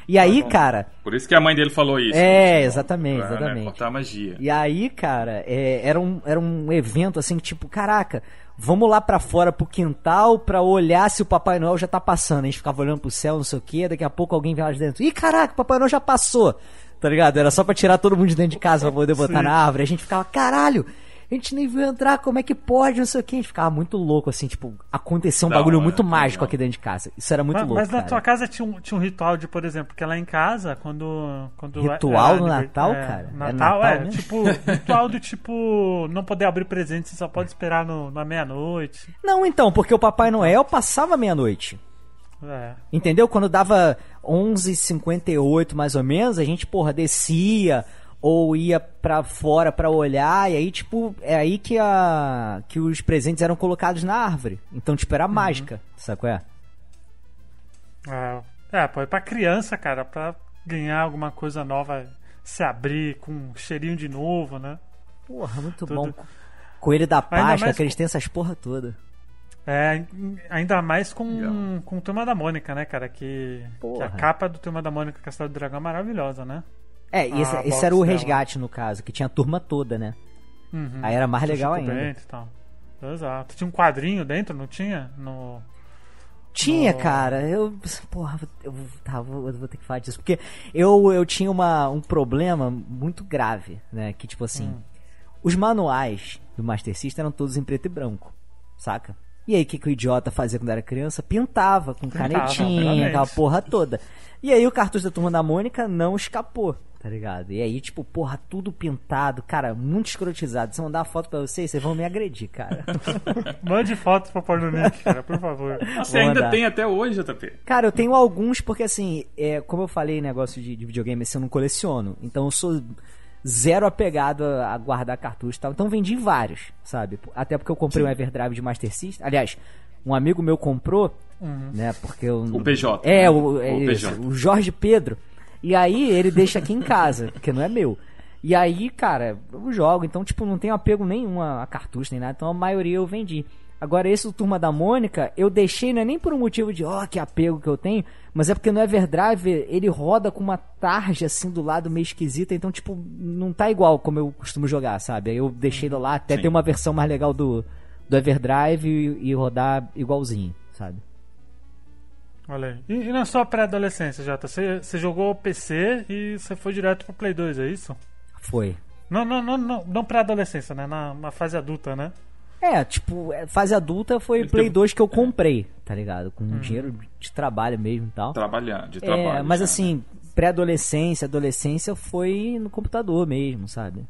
E aí, cara, Por isso que a mãe dele falou isso. É, né? exatamente, Pra, né, exatamente. cortar a magia. E aí, cara, é, era, um, era um evento assim, tipo, caraca, vamos lá pra fora pro quintal pra olhar se o Papai Noel já tá passando. A gente ficava olhando pro céu, não sei o que, daqui a pouco alguém vem lá de dentro. Ih, caraca, o Papai Noel já passou. Tá ligado? Era só pra tirar todo mundo de dentro de casa pra poder botar Sim. na árvore. A gente ficava, caralho, a gente nem viu entrar, como é que pode, não sei o que. A gente ficava muito louco, assim, tipo, aconteceu um Da bagulho muito que mágico legal. aqui dentro de casa. Isso era muito mas, louco. mas na cara. tua casa tinha um, tinha um ritual de, por exemplo, porque lá em casa, quando. quando Ritual era no Natal, é, cara? É Natal, Natal é, tipo, ritual do tipo, não poder abrir presente, você só pode esperar no, na meia-noite. Não, então, porque o Papai Noel passava meia-noite. É. Entendeu? Quando dava 11h58 mais ou menos, a gente, porra, descia ou ia pra fora pra olhar, e aí, tipo, é aí que, a, que os presentes eram colocados na árvore. Então, tipo, era mágica, sabe qual é? É, é, pô, é pra criança, cara, pra ganhar alguma coisa nova, se abrir com um cheirinho de novo, né? Porra, muito Tudo. bom. Coelho da Páscoa, mais que eles têm essas porra toda. É, ainda mais com, com Turma da Mônica, né, cara? Que, que a capa do Turma da Mônica Castelo do Dragão é maravilhosa, né? É, e esse, Ah, esse era o dela. resgate, no caso, que tinha a turma toda, né? Uhum. Aí era mais legal ainda. Tal. Exato. Tinha um quadrinho dentro, não tinha? No... Tinha, No- cara. Eu. Porra, eu, vou- tá, vou, eu vou ter que falar disso. Porque eu, eu tinha uma, um problema muito grave, né? Que, tipo assim. Hum. Os manuais do Master System eram todos em preto e branco, saca? E aí, o que, que o idiota fazia quando era criança? Pintava com Pintava, canetinha, obviamente. aquela porra toda. E aí, o cartucho da Turma da Mônica não escapou, tá ligado? E aí, tipo, porra, tudo pintado, cara, muito escrotizado. Se eu mandar uma foto pra vocês, vocês vão me agredir, cara. Mande fotos pra pôr no link, cara, por favor. Você Vou ainda mandar. tem até hoje, JP. Cara, eu tenho alguns porque assim, é, como eu falei, negócio de, de videogame, assim, eu não coleciono. Então eu sou zero apegado a, guardar cartuchos e tal. Então vendi vários, sabe? Até porque eu comprei um Everdrive de Master System. Aliás, um amigo meu comprou, né? Porque eu, O PJ, É, né? o, O é PJ. isso, o Jorge Pedro. E aí ele deixa aqui em casa, porque não é meu. E aí, cara, eu jogo, então, tipo, não tenho apego nenhum a, cartucho nem nada, então a maioria eu vendi. Agora, esse do Turma da Mônica, eu deixei, não é nem por um motivo de, ó, oh, que apego que eu tenho, mas é porque no Everdrive ele roda com uma tarja assim do lado meio esquisita, então, tipo, não tá igual como eu costumo jogar, sabe? Aí eu deixei lá, até Sim. ter uma versão mais legal do, do Everdrive e, e rodar igualzinho, sabe? Olha aí. E, e na sua pré-adolescência, Jota? Você, você jogou PC e você foi direto pro Play 2, é isso? Foi. Não, não, não, não, não pré-adolescência, né? Na, na fase adulta, né? É, tipo, é, fase adulta foi Ele Play teve- 2 que eu comprei, tá ligado? Com dinheiro de trabalho mesmo e tal. Trabalhar, de É, trabalho. mas já, assim, né? pré-adolescência, adolescência foi no computador mesmo, sabe?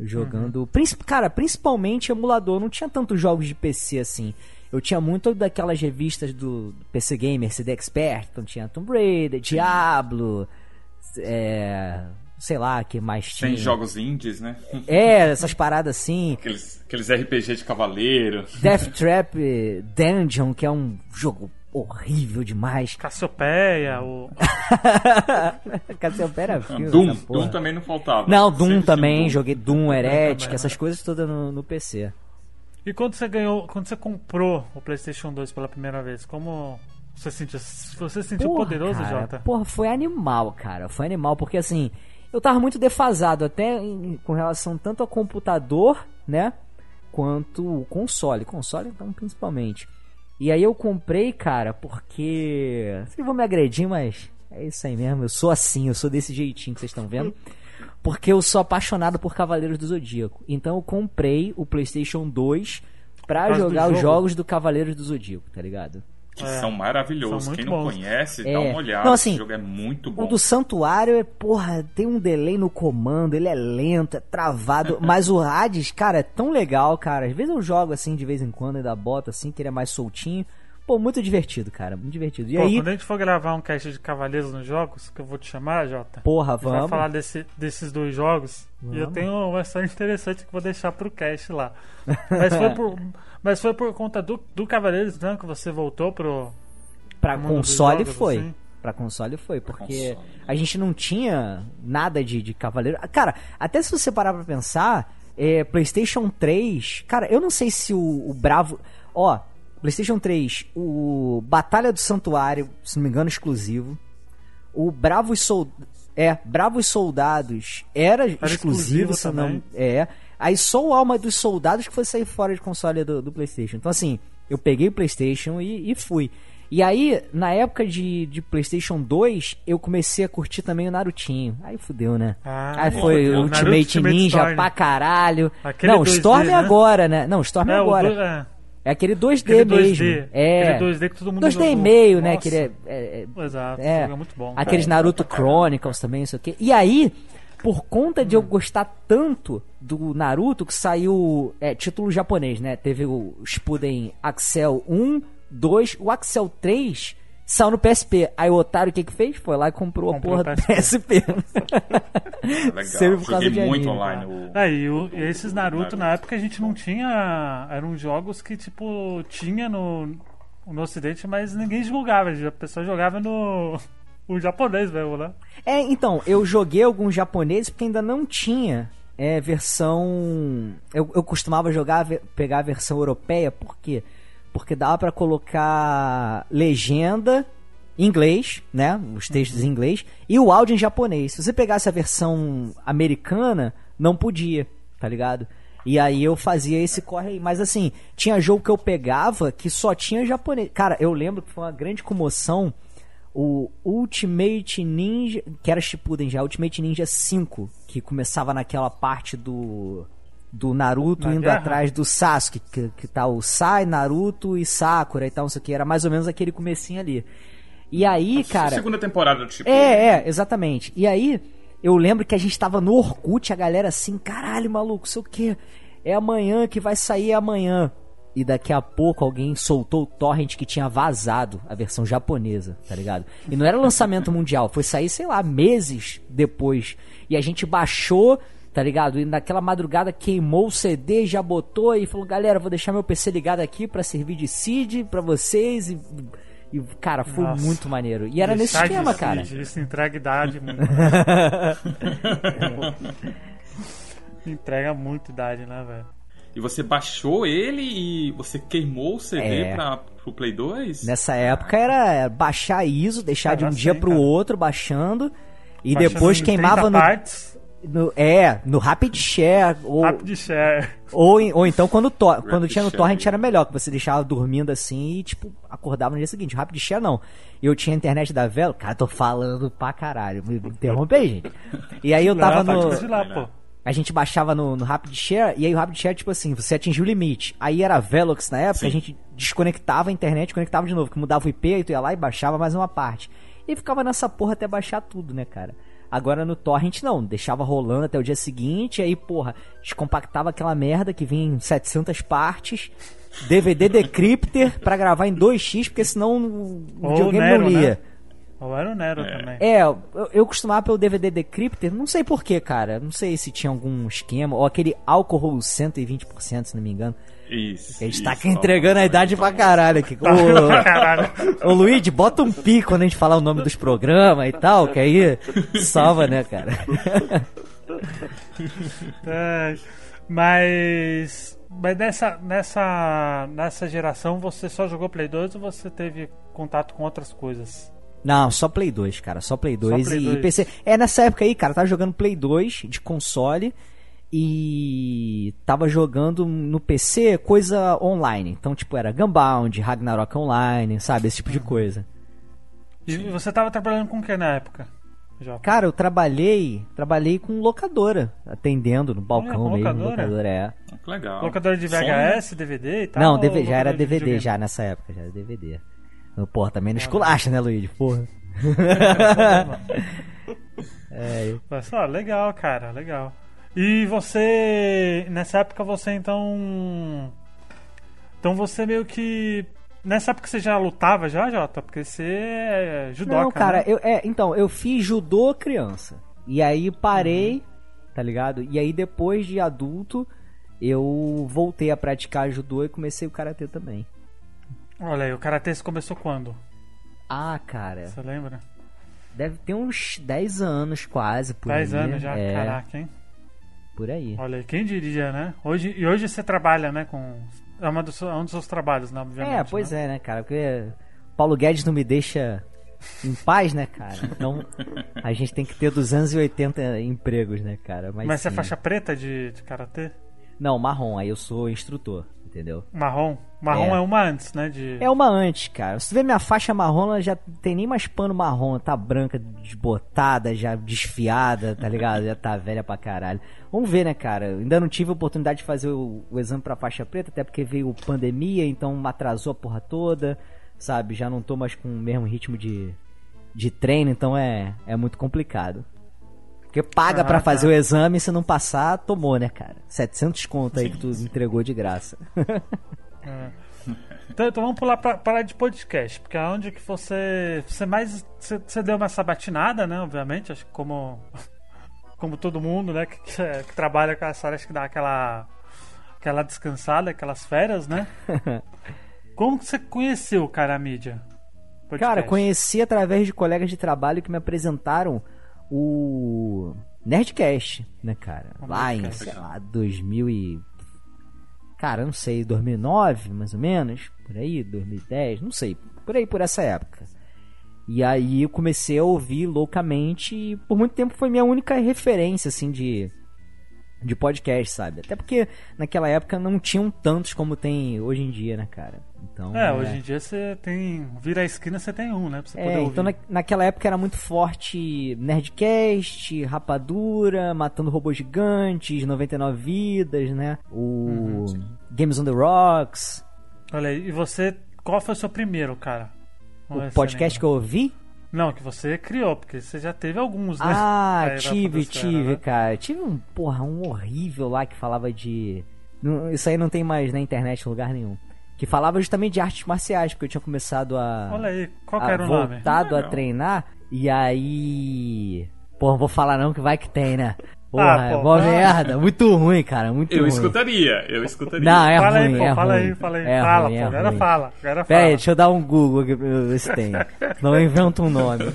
Jogando. Princip- Cara, principalmente emulador. Não tinha tantos jogos de PC assim. Eu tinha muito daquelas revistas do PC Gamer, CD Expert. Então tinha Tomb Raider, Diablo. É. Sei lá, que mais tinha. Tem jogos indies, né? É, essas paradas assim. Aqueles, aqueles RPG de cavaleiro. Death Trap Dungeon, que é um jogo horrível demais. Cassiopeia, o. Cassiopeia era filme, Doom. Doom também não faltava. Não, Doom Sempre também, Doom. joguei Doom, Heretic, também, essas né? coisas todas no, no PC. E quando você ganhou, quando você comprou o PlayStation 2 pela primeira vez, como você sentiu? Você se sentiu Porra, poderoso, cara, Jota? Porra, foi animal, cara. Foi animal, porque assim, eu tava muito defasado até em- com relação tanto ao computador, né? Quanto o console. Console, então, principalmente. E aí eu comprei, cara, porque. Vocês vão me agredir, mas é isso aí mesmo. Eu sou assim, eu sou desse jeitinho que vocês estão vendo. Porque eu sou apaixonado por Cavaleiros do Zodíaco. Então eu comprei o PlayStation 2 pra jogar os jogo? jogos do Cavaleiros do Zodíaco, tá ligado? Que É, são maravilhosos. são Quem não bons. conhece, É. dá uma olhada. Não, assim, Esse jogo é muito bom. O do Santuário é, porra, tem um delay no comando, ele é lento, é travado. mas o Hades, cara, é tão legal, cara. Às vezes eu jogo assim de vez em quando, ainda boto assim, que ele é mais soltinho. Pô, muito divertido, cara, muito divertido. E Pô, aí, quando a gente for gravar um cast de Cavaleiros nos jogos, que eu vou te chamar, Jota, porra, gente vai vamos. falar desse- desses dois jogos. E eu Vamos. tenho uma história interessante que vou deixar pro cast lá. Mas foi por, mas foi por conta do, do Cavaleiros, né? Que você voltou pro. Pra console jogos, foi. assim. Pra console foi, porque console. a gente não tinha nada de, de cavaleiro. Cara, até se você parar pra pensar, é, PlayStation 3. Cara, eu não sei se o, o Bravo. Ó, PlayStation 3, o Batalha do Santuário, se não me engano, exclusivo. O Bravos Soldados. É, Bravos Soldados era, exclusivo, exclusivo se não. É. Aí só o Alma dos Soldados que foi sair fora de console do, do PlayStation. Então, assim, eu peguei o PlayStation e, e fui. E aí, na época de, de PlayStation 2, eu comecei a curtir também o Narutinho. Aí fudeu, né? Ah, aí foi o o Naruto Ultimate Ultimate Ninja Storm. pra caralho. Aquele não, 2D, Storm né? agora, né? Não, Storm É, o agora. é, É aquele 2D aquele 2D. mesmo. É. Aquele 2D que todo mundo 2D jogou. e meio, né? Nossa. Que ele é, é- é- Exato, é, é muito bom. Aqueles Naruto. Chronicles também, não sei o quê. E aí, por conta de eu gostar tanto do Naruto, que saiu é, título japonês, né? Teve o Spuden Axel 1, 2, o Axel 3 saiu no PSP. Aí o otário o que que fez? Foi lá e comprou, Comprou a o porra do PSP. Legal. Sempre por causa de muito anime, online. O... É, e, o- e esses Naruto, Naruto. na época a gente não tinha. Eram jogos que, tipo, tinha no, no ocidente, mas ninguém divulgava. A pessoa jogava no. O japonês mesmo, né? É, então, eu joguei alguns japoneses porque ainda não tinha é, versão. Eu, eu costumava jogar, pegar a versão europeia, por quê? Porque dava pra colocar legenda em inglês, né? Os textos em inglês, e o áudio em japonês. Se você pegasse a versão americana, não podia, tá ligado? E aí eu fazia esse corre aí. Mas assim, tinha jogo que eu pegava que só tinha japonês. Cara, eu lembro que foi uma grande comoção o Ultimate Ninja, que era Shippuden já, Ultimate Ninja 5, que começava naquela parte do do Naruto Na indo guerra? atrás do Sasuke, que, que tá o Sai, Naruto e Sakura e tal, não sei o que, era mais ou menos aquele comecinho ali. E aí, cara, Segunda temporada do tipo. é, é, exatamente. E aí, eu lembro que a gente tava no Orkut, a galera assim, caralho, maluco, sei o que, é amanhã que vai sair é amanhã. E daqui a pouco alguém soltou o torrent que tinha vazado a versão japonesa, tá ligado? E não era lançamento mundial, foi sair, sei lá, meses depois. E a gente baixou, tá ligado? E naquela madrugada queimou o CD, já botou e falou, galera, vou deixar meu PC ligado aqui pra servir de seed pra vocês e... E, cara, foi Nossa. muito maneiro. E era nesse esquema, seed, cara. Isso entrega idade, mano. Entrega muito idade, né, velho? E você baixou ele e você queimou o CD É. pra, pro Play 2? Nessa época era baixar ISO, deixar de um Era dia assim, pro cara. outro baixando. E Baixando depois queimava 30 no, partes, no- É, no Rapid Share. Ou, rápido share. ou, ou então quando, to, quando Rapid tinha no Share. Torrent era melhor, que você deixava dormindo assim e, tipo, acordava no dia seguinte. Rapid Share não. Eu tinha a internet da Velo, cara, tô falando pra caralho. Me interrompe aí, gente. E aí eu tava Não, no. continuar, pô. A gente baixava no, no Rapid Share, e aí o Rapid Share, tipo assim, você atingiu o limite. Aí era Velox na época, Sim. a gente desconectava a internet, conectava de novo, que mudava o IP, aí tu ia lá e baixava mais uma parte. E ficava nessa porra até baixar tudo, né, cara? Agora no Torrent não, deixava rolando até o dia seguinte, aí, porra, descompactava aquela merda que vinha em 700 partes, DVD Decrypter pra gravar em 2x, porque senão o Ou videogame Nero, não lia. né? Ou era o Nero também. É, eu, eu costumava pelo DVD Decrypter, não sei porquê, cara. Não sei se tinha algum esquema, ou aquele álcool 120%, se não me engano. Isso. A gente isso, tá aqui entregando a idade pra caralho aqui. Caralho. Ô, ô Luigi, bota um pi quando a gente falar o nome dos programas e tal, que aí salva, né, cara? É, mas. Mas nessa, nessa, nessa geração você só jogou Play 2 ou você teve contato com outras coisas? Não, só Play 2, cara. Só Play 2 Play e, 2. e PC. É, nessa época aí, cara, tava jogando Play 2 de console e tava jogando no PC coisa online. Então, tipo, era Gunbound, Ragnarok Online, sabe? Esse tipo de coisa. E você tava trabalhando com o que na época? Jota? Cara, eu trabalhei, trabalhei com locadora, atendendo no balcão com mesmo, locadora? locadora é. Ah, Que legal. Locador de VHS, DVD e tal? Não, já era DVD já nessa época, já era DVD. Porra, também não esculacha, né, Luigi? Porra. é, Mas só, legal, cara, legal. E você, nessa época você então. Então você meio que. Nessa época você já lutava já, Jota? Porque você é judoca, Não, cara, né? eu, é, então, eu fiz judô criança. E aí parei, Uhum. tá ligado? E aí depois de adulto, eu voltei a praticar judô e comecei o karatê também. Olha aí, o Karatê começou quando? Ah, cara, Você lembra? deve ter uns 10 anos quase, por 10 aí. anos já, é, caraca, hein? Por aí. Olha quem diria, né? Hoje, e hoje você trabalha, né, com... É, uma dos, é um dos seus trabalhos, né, obviamente. É, pois né? é, né, cara? Porque Paulo Guedes não me deixa em paz, né, cara? Então a gente tem que ter 280 empregos, né, cara? Mas, Mas você é faixa preta de, de Karatê? Não, marrom, aí eu sou instrutor, entendeu? Marrom? Marrom é, É. uma antes, né, de... É uma antes, cara. Se tu vê minha faixa marrom, ela já tem nem mais pano marrom, tá branca, desbotada, já desfiada, tá ligado? Já tá velha pra caralho. Vamos ver, né, cara? Ainda não tive a oportunidade de fazer o, o exame pra faixa preta, até porque veio pandemia, então atrasou a porra toda, sabe? Já não tô mais com o mesmo ritmo de, de treino, então é, é muito complicado. Porque paga Ah, pra tá. fazer o exame, se não passar, tomou, né, cara? 700 conto aí que tu entregou de graça. É. Então, então vamos pular pra, pra de podcast, porque é onde que você. Você mais. Você, você deu uma sabatinada, né? Obviamente, acho que como. Como todo mundo, né? Que, que- que trabalha com essa área, acho que dá aquela. Aquela descansada, aquelas férias, né? Como que você conheceu, cara, a mídia? Podcast? Cara, conheci através de colegas de trabalho que me apresentaram o Nerdcast, né, cara? Lá em, sei lá, 2000 e... Cara, não sei, 2009, mais ou menos, por aí, 2010, não sei, por aí, por essa época. E aí eu comecei a ouvir loucamente e por muito tempo foi minha única referência, assim, de, de podcast, sabe? Até porque naquela época não tinham tantos como tem hoje em dia, né, cara? Então, É, hoje em dia você tem. Vira a esquina, você tem um, né? Pra você poder é, ouvir. então na, naquela época era muito forte Nerdcast, Rapadura, Matando Robôs Gigantes, 99 Vidas, né? O Games on the Rocks. Olha aí, e você. Qual foi o seu primeiro, cara? Vamos O se podcast que eu ouvi? Não, que você criou, porque você já teve alguns, né? Ah, tive, tive, né? cara. Tive um, porra, um horrível lá que falava de. Isso aí não tem mais na internet em lugar nenhum. Que falava justamente de artes marciais, porque eu tinha começado a. Olha aí, qual a- era o nome? voltado a treinar. E aí. Porra, não vou falar não que vai que tem, né? Porra, Ah, é pô, merda. Muito ruim, cara. Muito Eu ruim. escutaria, eu escutaria. Não, é fala ruim, aí, pô, é fala ruim. aí, fala aí. É fala, ruim, pô, é agora ruim. fala, agora Pera aí, fala. deixa eu dar um Google aqui pra eu ver se tem. Eu invento um nome.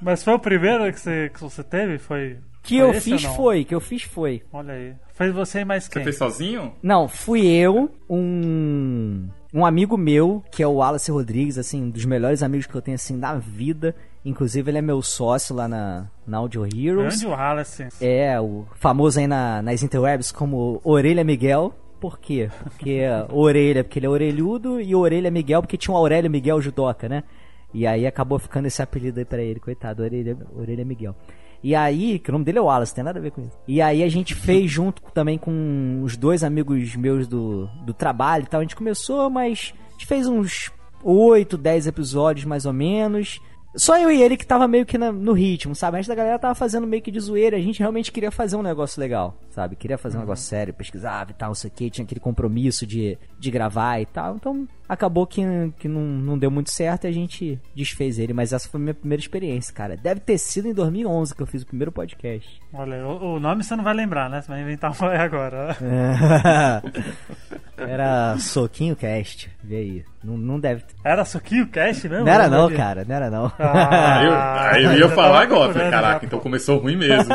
Mas foi o primeiro que você, que você teve? Foi, Que Foi eu fiz não? foi, que eu fiz foi. Olha aí. Fez você e mais Você quem? fez sozinho? Não, fui eu, um um amigo meu, que é o Wallace Rodrigues, assim, um dos melhores amigos que eu tenho assim na vida. Inclusive ele é meu sócio lá na, na Audio Heroes. Grande Wallace. É, o famoso aí na, nas interwebs como Orelha Miguel. Por quê? Porque orelha, porque ele é orelhudo, e Orelha Miguel, porque tinha um Aurélio Miguel judoca, né? E aí acabou ficando esse apelido aí pra ele, coitado, Orelha, Orelha Miguel. E aí, que o nome dele é Wallace, tem nada a ver com isso. E aí a gente fez junto também com os dois amigos meus do, do trabalho e tal. A gente começou, mas a gente fez uns 8, 10 episódios mais ou menos. Só eu e ele que tava meio que na- no ritmo, sabe? A resto da galera tava fazendo meio que de zoeira. A gente realmente queria fazer um negócio legal, sabe? Queria fazer um negócio sério, pesquisava e tal, não sei o que. Tinha aquele compromisso de, de gravar e tal. Então acabou que, que não, não deu muito certo e a gente desfez ele. Mas essa foi a minha primeira experiência, cara. Deve ter sido em 2011 que eu fiz o primeiro podcast. Olha, o, o nome você não vai lembrar, né? Você vai inventar um agora. Era Soquinho Cast, vê aí. Não, não deve ter. Era Suquinho Cast mesmo? Não era não, cara, não era não. Ah, Aí eu, aí eu ia falar agora. Falei, caraca, já, então começou ruim mesmo.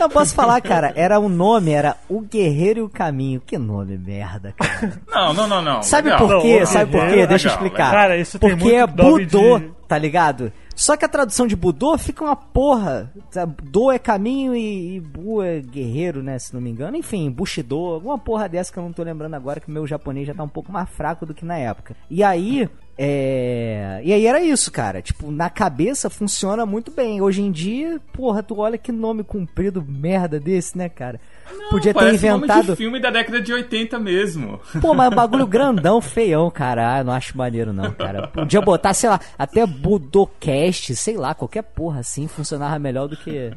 Não posso falar, cara, era o nome, era O Guerreiro e o Caminho. Que nome merda, cara. Não, não, não, não. Sabe Legal. por quê? Não, Sabe por quê? é Deixa eu explicar. Cara, isso tem Porque muito é Budô, de- tá ligado? Só que a tradução de Budô fica uma porra. sabe? Do é caminho e, e Bu é guerreiro, né? Se não me engano. Enfim, Bushido, alguma porra dessa que eu não tô lembrando agora, que o meu japonês já tá um pouco mais fraco do que na época. E aí, é. E aí era isso, cara. Tipo, na cabeça funciona muito bem. Hoje em dia, porra, tu olha que nome comprido merda desse, né, cara? Podia ter Parece nome inventado. de filme da década de 80 mesmo. Pô, mas bagulho grandão, feião, cara. Ah, não acho maneiro, não, cara. Podia botar, sei lá, até Budocast, sei lá, qualquer porra assim, funcionava melhor do que.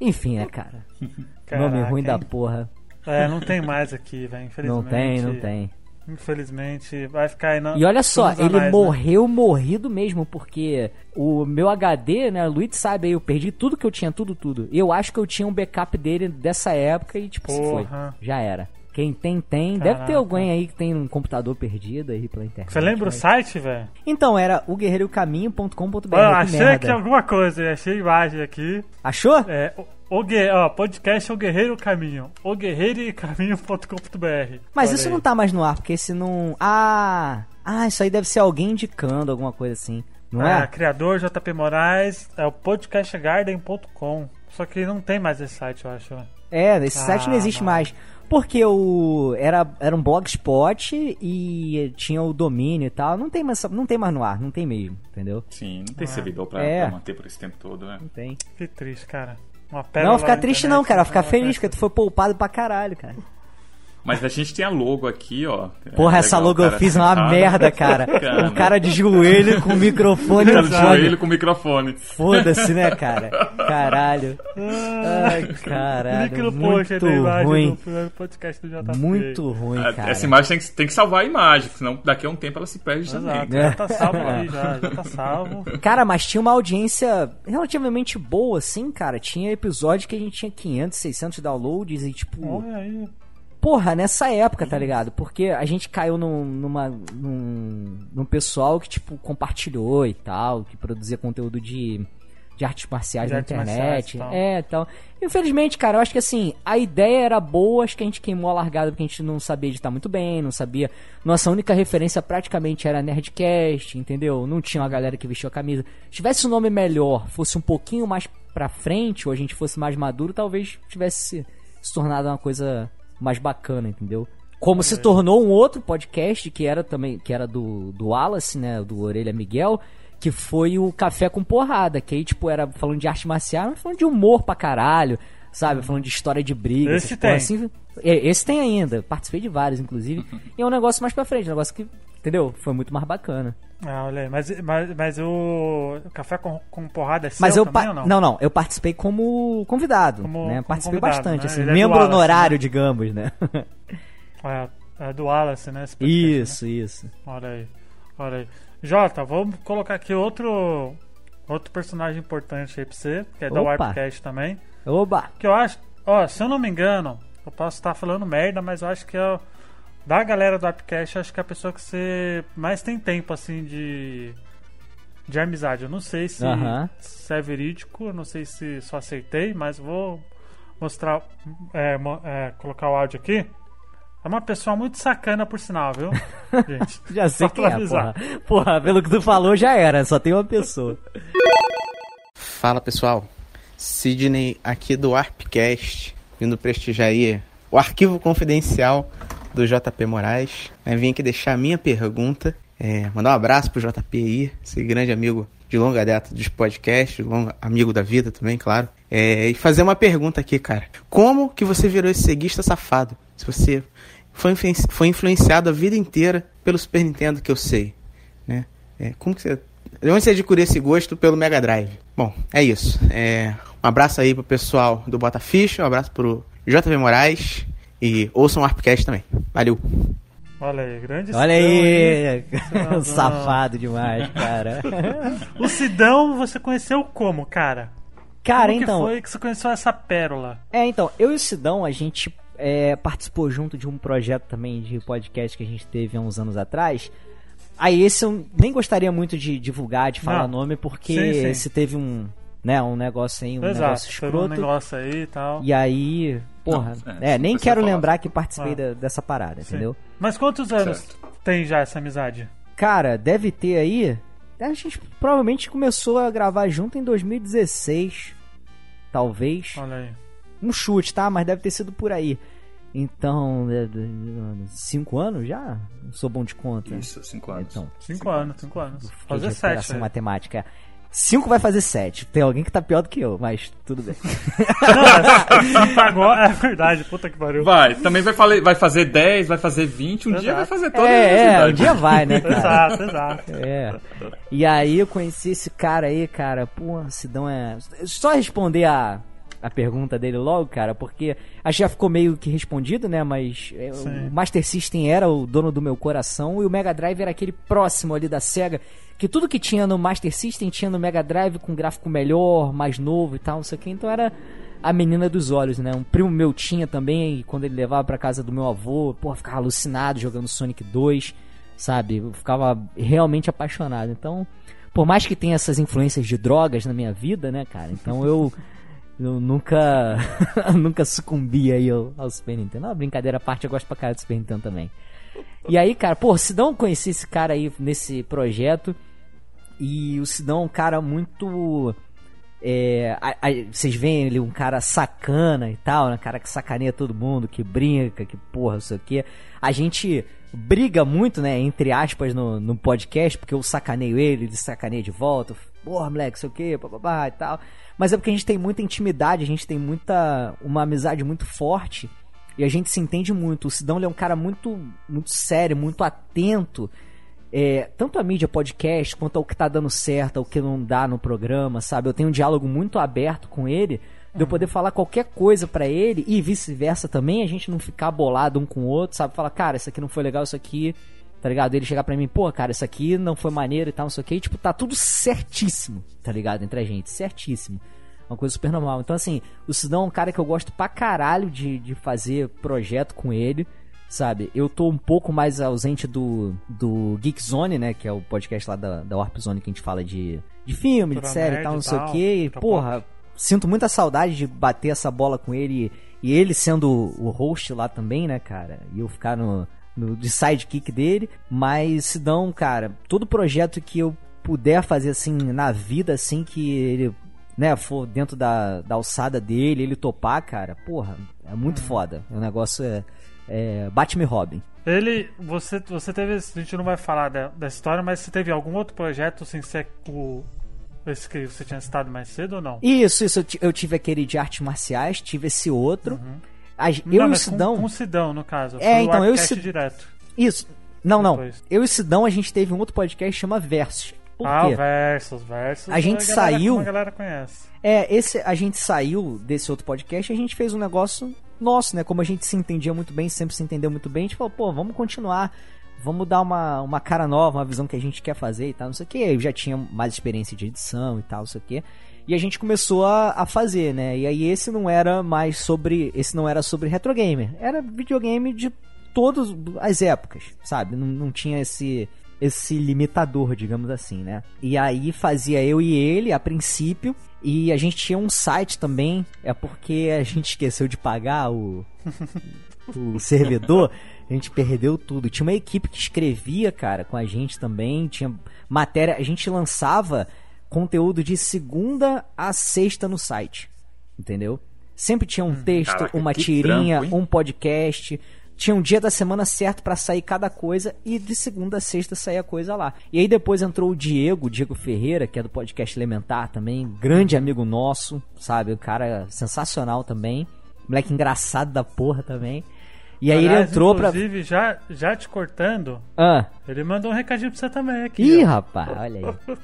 Enfim, né, cara? Nome Caraca, ruim da hein? porra. É, não tem mais aqui, velho. Infelizmente. Não tem, não tem. Infelizmente, vai ficar aí na. E olha só, ele anais, né? morreu morrido mesmo, porque o meu HD, né, o Luiz sabe aí, eu perdi tudo que eu tinha, tudo, tudo. Eu acho que eu tinha um backup dele dessa época e, tipo, se foi. Porra. Já era. Quem tem, tem. Deve ter Caraca. alguém aí que tem um computador perdido aí pela internet. Você lembra o mas- site, velho? Então, era o guerreirocaminho.com.br. Que achei merda. aqui alguma coisa, achei imagem aqui. Achou? É, o, o ó, podcast O Guerreiro Caminho. O guerreirocaminho.com.br. Mas Olha isso aí. não tá mais no ar, porque esse não. Ah! Ah, isso aí deve ser alguém indicando alguma coisa assim. Não Ah, é? criador JP Moraes, é o podcastgarden.com. Só que não tem mais esse site, eu acho. né? É, esse Ah, site não existe mano. mais. Porque o. Era, era um blogspot e tinha o domínio e tal. Não tem mais, não tem mais no ar, não tem mesmo, entendeu? Sim, não tem servidor pra, É. pra manter por esse tempo todo, né? Não tem. Que triste, cara. Uma Não, ficar triste internet, não, cara. Ficar feliz, porque tu foi poupado pra caralho, cara. Mas a gente tem a logo aqui, ó. Porra, É essa legal, logo eu cara. fiz uma merda, cara. Um cara de joelho com o microfone Cara no de joelho com o microfone. Foda-se, né, cara? Caralho. Ai, caralho. Link no post aí Muito ruim. do podcast do JP. Muito ruim, cara. Essa imagem tem que, tem que salvar a imagem, senão daqui a um tempo ela se perde também. Exato, É. já tá salvo aí, já, já tá salvo. Cara, mas tinha uma audiência relativamente boa, assim, cara. Tinha episódio que a gente tinha 500, 600 downloads e, tipo... Olha aí. Porra, nessa época, tá ligado? Porque a gente caiu num, numa, num, num pessoal que, tipo, compartilhou e tal, que produzia conteúdo de, de artes marciais De na artes marciais internet. e tal. É, tal. Infelizmente, cara, eu acho que assim, a ideia era boa, acho que a gente queimou a largada porque a gente não sabia editar muito bem, não sabia. Nossa única referência praticamente era Nerdcast, entendeu? Não tinha uma galera que vestiu a camisa. Se tivesse um nome melhor, fosse um pouquinho mais pra frente, ou a gente fosse mais maduro, talvez tivesse se, se tornado uma coisa mais bacana, entendeu? Como se tornou um outro podcast que era também, que era do, do Wallace, né, do Orelha Miguel, que foi o Café com Porrada, que aí, tipo, era falando de arte marcial, mas falando de humor pra caralho, sabe? Falando de história de briga, Esse tem. assim. É, Esse tem ainda, participei de vários, inclusive. e é um negócio mais pra frente, um negócio que, entendeu? Foi muito mais bacana. Ah, olha aí. Mas, mas, mas o café com, com porrada é seu Mas eu também não? não, não, eu participei como convidado, Como- né? como Participei convidado, bastante, né? assim, Ele é membro Wallace, honorário, digamos, né? É, é do Wallace, né? esse podcast, né? isso, isso. Olha aí. Olha aí. Jota, vamos colocar aqui outro outro personagem importante aí pra você, que é da Opa. Warpcast também. Oba! Que eu acho, ó, se eu não me engano, eu posso estar falando merda, mas eu acho que é da galera do Warpcast, eu acho que é a pessoa que você mais tem tempo assim de de amizade. Eu não sei se, Aham. se é verídico, eu não sei se só acertei, mas vou mostrar, é, é, colocar o áudio aqui. É uma pessoa muito sacana, por sinal, viu? Gente, Já sei quem é, porra. Porra, pelo que tu falou já era, só tem uma pessoa. Fala pessoal, Sidney aqui do Arpcast, vindo prestigiar aí o arquivo confidencial do JP Moraes. né? Vim aqui deixar a minha pergunta, é, mandar um abraço pro JP aí, esse grande amigo de longa data dos podcasts, longo, amigo da vida também, claro. É, e fazer uma pergunta aqui, cara. Como que você virou esse ceguista safado? Se você foi, influen- foi influenciado a vida inteira pelo Super Nintendo que eu sei, né? É, como que você de onde você adquiriu esse gosto pelo Mega Drive? Bom, é isso. É, um abraço aí pro pessoal do Botaficha, um abraço pro JV Moraes e ouçam o Arpcast também. Valeu! Olha aí, grande Olha aí, safado demais, cara. O Sidão você conheceu como, cara? Cara, como então, que foi que você conheceu essa pérola? É, então, eu e o Sidão, a gente é, participou junto de um projeto também de podcast que a gente teve há uns anos atrás. Aí esse eu nem gostaria muito de divulgar, de falar Não. nome, porque Sim, sim. esse teve um, né? Um negócio aí, um Exato, negócio escroto. Um negócio aí e tal. E aí, porra, Não, é, é nem quero lembrar que participei ah, da, dessa parada, sim. entendeu? Mas quantos anos certo. tem já essa amizade? Cara, deve ter aí. A gente provavelmente começou a gravar junto em 2016, talvez. Olha aí. Um chute, tá? Mas deve ter sido por aí. Então, é, cinco anos já? Não sou bom de conta. Isso, cinco anos. Então, cinco, cinco anos, cinco anos. Fazer sete. Né? matemática. 5 vai fazer 7. Tem alguém que tá pior do que eu, mas tudo bem. Agora é verdade, puta que pariu. Vai, também vai, fale, vai fazer 10, vai fazer 20, um exato. dia vai fazer toda é, a É, é um dia vai, né, cara? exato, exato. É. E aí eu conheci esse cara aí, cara, pô, Sidão é... Só responder a, a pergunta dele logo, cara, porque a que já ficou meio que respondido, né, mas é, o Master System era o dono do meu coração e o Mega Drive era aquele próximo ali da SEGA que tudo que tinha no Master System tinha no Mega Drive com gráfico melhor, mais novo e tal, não sei o que. Então era a menina dos olhos, né? Um primo meu tinha também, e quando ele levava pra casa do meu avô, pô, ficava alucinado jogando Sonic 2 sabe? Eu ficava realmente apaixonado. Então, por mais que tenha essas influências de drogas na minha vida, né, cara? Então eu, eu nunca nunca sucumbi aí ao, ao Super Nintendo. Não, brincadeira à parte, eu gosto pra caralho do Super Nintendo também. E aí, cara, pô, Sidão conheci esse cara aí nesse projeto. E o Sidão é um cara muito. É, a- a- vocês veem ele um cara sacana e tal, né? Um cara que sacaneia todo mundo, que brinca, que porra, não sei o quê. A gente briga muito, né, entre aspas, no, no podcast, porque eu sacaneio ele, ele sacaneia de volta. Porra, moleque, sei o quê, papapá e tal. Mas é porque a gente tem muita intimidade, a gente tem muita. uma amizade muito forte. E a gente se entende muito. O Sidão é um cara muito, muito sério, muito atento. É, tanto a mídia podcast quanto ao que tá dando certo, ao que não dá no programa, sabe? Eu tenho um diálogo muito aberto com ele, de eu poder falar qualquer coisa pra ele e vice-versa também, a gente não ficar bolado um com o outro, sabe? Falar, cara, isso aqui não foi legal, isso aqui, tá ligado? Ele chegar pra mim, pô, cara, isso aqui não foi maneiro e tal, não sei o que, e, tipo, tá tudo certíssimo, tá ligado? Entre a gente, certíssimo. Uma coisa super normal. Então, assim, o Sidão é um cara que eu gosto pra caralho de, de fazer projeto com ele sabe? Eu tô um pouco mais ausente do, do Geek Zone, né? Que é o podcast lá da, da Warp Zone que a gente fala de, de filme, de série e tal, não sei o que. E, porra, sinto muita saudade de bater essa bola com ele e ele sendo o host lá também, né, cara? E eu ficar no, no de sidekick dele. Mas se dão, cara, todo projeto que eu puder fazer assim na vida, assim, que ele né, for dentro da, da alçada dele, ele topar, cara, porra, é muito foda. O negócio é, é Batman e Robin. Ele, você, você teve, a gente não vai falar da, da história, mas você teve algum outro projeto sem ser o esse que você tinha citado mais cedo ou não? Isso, isso, eu, ti- eu tive aquele de artes marciais, tive esse outro. A gen- eu não, e o Sidão. Com, com o Sidão, no caso. É, então, eu e Sid- direto. Isso. Não, não. Depois. Eu e o Sidão, a gente teve um outro podcast que chama Versus. Por ah, quê? Versus, Versus. A gente galera- saiu- A galera conhece. É, esse a gente saiu desse outro podcast e a gente fez um negócio nosso, né? Como a gente se entendia muito bem, sempre se entendeu muito bem, a gente falou, pô, vamos continuar, vamos dar uma, uma cara nova, uma visão que a gente quer fazer e tal, não sei o que. Eu já tinha mais experiência de edição e tal, não sei o que. E a gente começou a, a fazer, né? E aí esse não era mais sobre. Esse não era sobre retro gamer. Era videogame de todas as épocas, sabe? Não, não tinha esse esse limitador, digamos assim, né? E aí fazia eu e ele, a princípio, e a gente tinha um site também, é porque a gente esqueceu de pagar o, o servidor, a gente perdeu tudo. Tinha uma equipe que escrevia, cara, com a gente também, tinha matéria, a gente lançava conteúdo de segunda a sexta no site, entendeu? Sempre tinha um texto, Caraca, uma tirinha, hein? um podcast. Tinha um dia da semana certo pra sair cada coisa e de segunda a sexta saía coisa lá. E aí depois entrou o Diego, Diego Ferreira, que é do podcast Elementar também, grande amigo nosso, sabe? O cara sensacional também. Moleque engraçado da porra também. E aí ele entrou pra. Inclusive, já, já te cortando, Ah, ele mandou um recadinho pra você também aqui. ih, ó. rapaz, olha aí.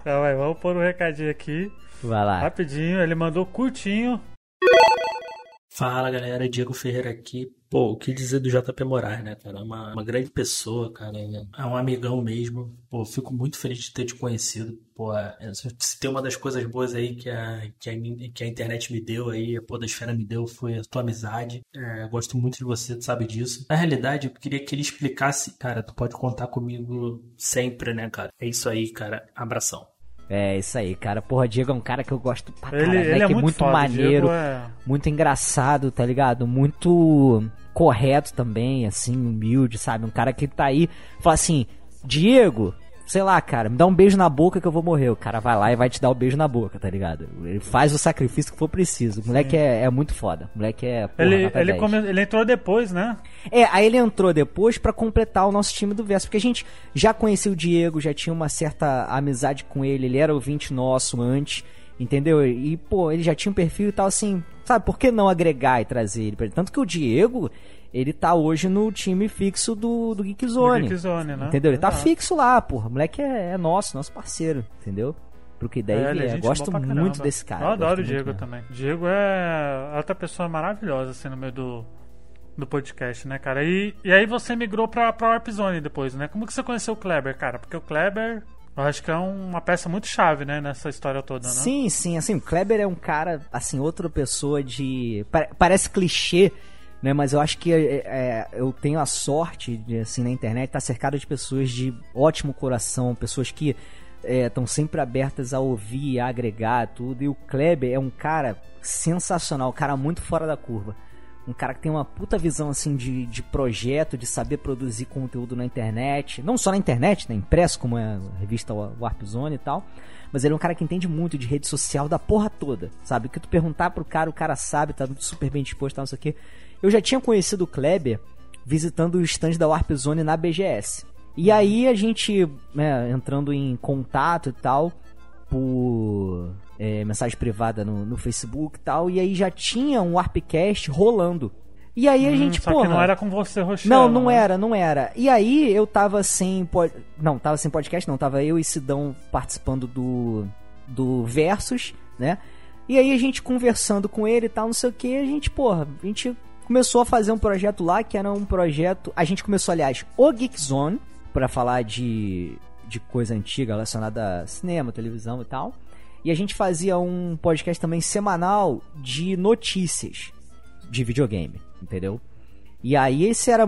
Então, vai, vamos pôr um recadinho aqui, Vai lá. rapidinho. Ele mandou curtinho. Fala galera, Diego Ferreira aqui. Pô, o que dizer do JP Moraes, né, cara? É uma, uma grande pessoa, cara. É um amigão mesmo. Pô, fico muito feliz de ter te conhecido. Pô, é- se tem uma das coisas boas aí que a, que a, que a internet me deu aí, a Podosfera me deu, foi a tua amizade. É, gosto muito de você, tu sabe disso. Na realidade, eu queria que ele explicasse. Cara, tu pode contar comigo sempre, né, cara? É isso aí, cara. Abração. É, isso aí, cara. Porra, Diego é um cara que eu gosto pra Ele, caralho, ele moleque é muito, foda, maneiro, é... muito engraçado, tá ligado? Muito correto também, assim, humilde, sabe? Um cara que tá aí, fala assim, Diego, sei lá, cara, me dá um beijo na boca que eu vou morrer. O cara vai lá e vai te dar o beijo na boca, tá ligado? Ele faz o sacrifício que for preciso. O moleque é, é muito foda. O moleque é. Porra, Ele, ele, 10. come- ele entrou depois, né? É, aí ele entrou depois pra completar o nosso time do Verso, porque a gente já conhecia o Diego, já tinha uma certa amizade com ele, ele era ouvinte nosso antes, entendeu? E, pô, ele já tinha um perfil e tal, assim, sabe, por que não agregar e trazer ele? pra ele? Tanto que o Diego, ele tá hoje no time fixo do, do Geek Zone. Do Geek Zone, né? Entendeu? Ele tá Exato. fixo lá, porra. O moleque é, é nosso, nosso parceiro, entendeu? Pro que daí ele é vier. gente Gosto muito desse cara. Eu adoro o Diego mesmo. também. Diego é outra pessoa maravilhosa, assim, no meio do, do podcast, né, cara? E, e aí você migrou pra, pra Warp Zone depois, né? Como que você conheceu o Kleber, cara? Porque o Kleber, eu acho que é uma peça muito chave, né, nessa história toda, né? Sim, sim, assim, o Kleber é um cara, assim, outra pessoa de. pa- Parece clichê, né? Mas eu acho que é, é, eu tenho a sorte de, assim, na internet, estar cercado de pessoas de ótimo coração, pessoas que estão sempre abertas a ouvir, a agregar tudo. E o Kleber é um cara sensacional, um cara muito fora da curva. Um cara que tem uma puta visão assim de, de projeto, de saber produzir conteúdo na internet. Não só na internet, né? Impresso, como é a revista Warp Zone e tal. Mas ele é um cara que entende muito de rede social da porra toda. Sabe? O que tu perguntar pro cara, o cara sabe, tá super bem disposto, tal, não sei o quê. Eu já tinha conhecido o Kleber visitando o stand da Warp Zone na BGS. E aí a gente, né, entrando em contato e tal, por é, mensagem privada no, no Facebook e tal, e aí já tinha um Warpcast rolando. E aí a Hum, gente, só porra... que não era com você, Rochelle. Não, não né? era, não era. E aí eu tava sem. pod- Não, tava sem podcast, não. Tava eu e Sidão participando do. do Versus, né? E aí a gente conversando com ele e tal, não sei o que, a gente, porra, a gente começou a fazer um projeto lá que era um projeto. A gente começou, aliás, o Geek Zone, pra falar de, de coisa antiga relacionada a cinema, televisão e tal. E a gente fazia um podcast também semanal de notícias de videogame, entendeu? E aí esse era